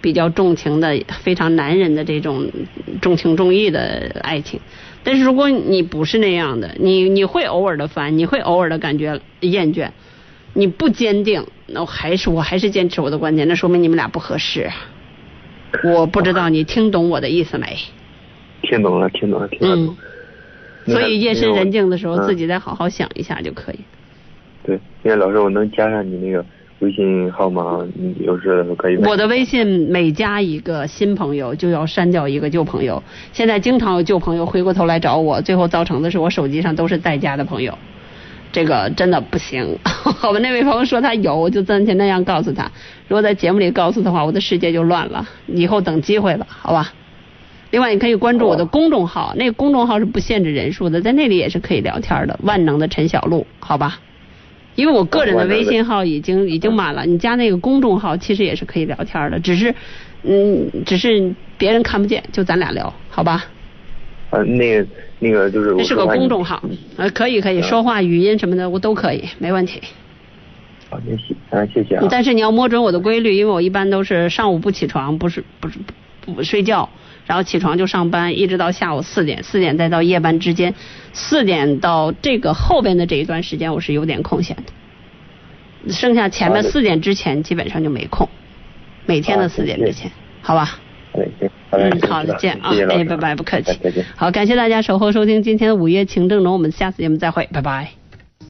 比较重情的、非常男人的这种重情重义的爱情。但是如果你不是那样的，你你会偶尔的烦，你会偶尔的感觉厌倦，你不坚定，那我还是我还是坚持我的观点，那说明你们俩不合适。我不知道你听懂我的意思没？听懂了，听懂了，听懂了。嗯。所以夜深人静的时候，嗯自己再好好想一下就可以。对，那个老师，我能加上你那个微信号吗？你有事可以。我的微信每加一个新朋友就要删掉一个旧朋友，现在经常有旧朋友回过头来找我，最后造成的是我手机上都是在家的朋友，这个真的不行。好吧，那位朋友说他有，我就暂且那样告诉他。如果在节目里告诉的话，我的世界就乱了。以后等机会吧，好吧？另外，你可以关注我的公众号，那个公众号是不限制人数的，在那里也是可以聊天的。万能的陈小璐，好吧？因为我个人的微信号已经已经满了，你加那个公众号其实也是可以聊天的，只是嗯，只是别人看不见，就咱俩聊，好吧？呃，那个那个就是我这是个公众号，呃，可以可以，说话、语音什么的我都可以，没问题。好，那谢啊，谢谢啊。但是你要摸准我的规律，因为我一般都是上午不起床，不是不是不不睡觉，然后起床就上班，一直到下午四点，四点再到夜班之间，四点到这个后边的这一段时间我是有点空闲的，剩下前面四点之前基本上就没空，每天的四点之前，好吧？嗯，好，再见啊哎，拜拜，不客气。好，感谢大家守候收听今天的午夜情正浓，我们下次节目再会，拜拜。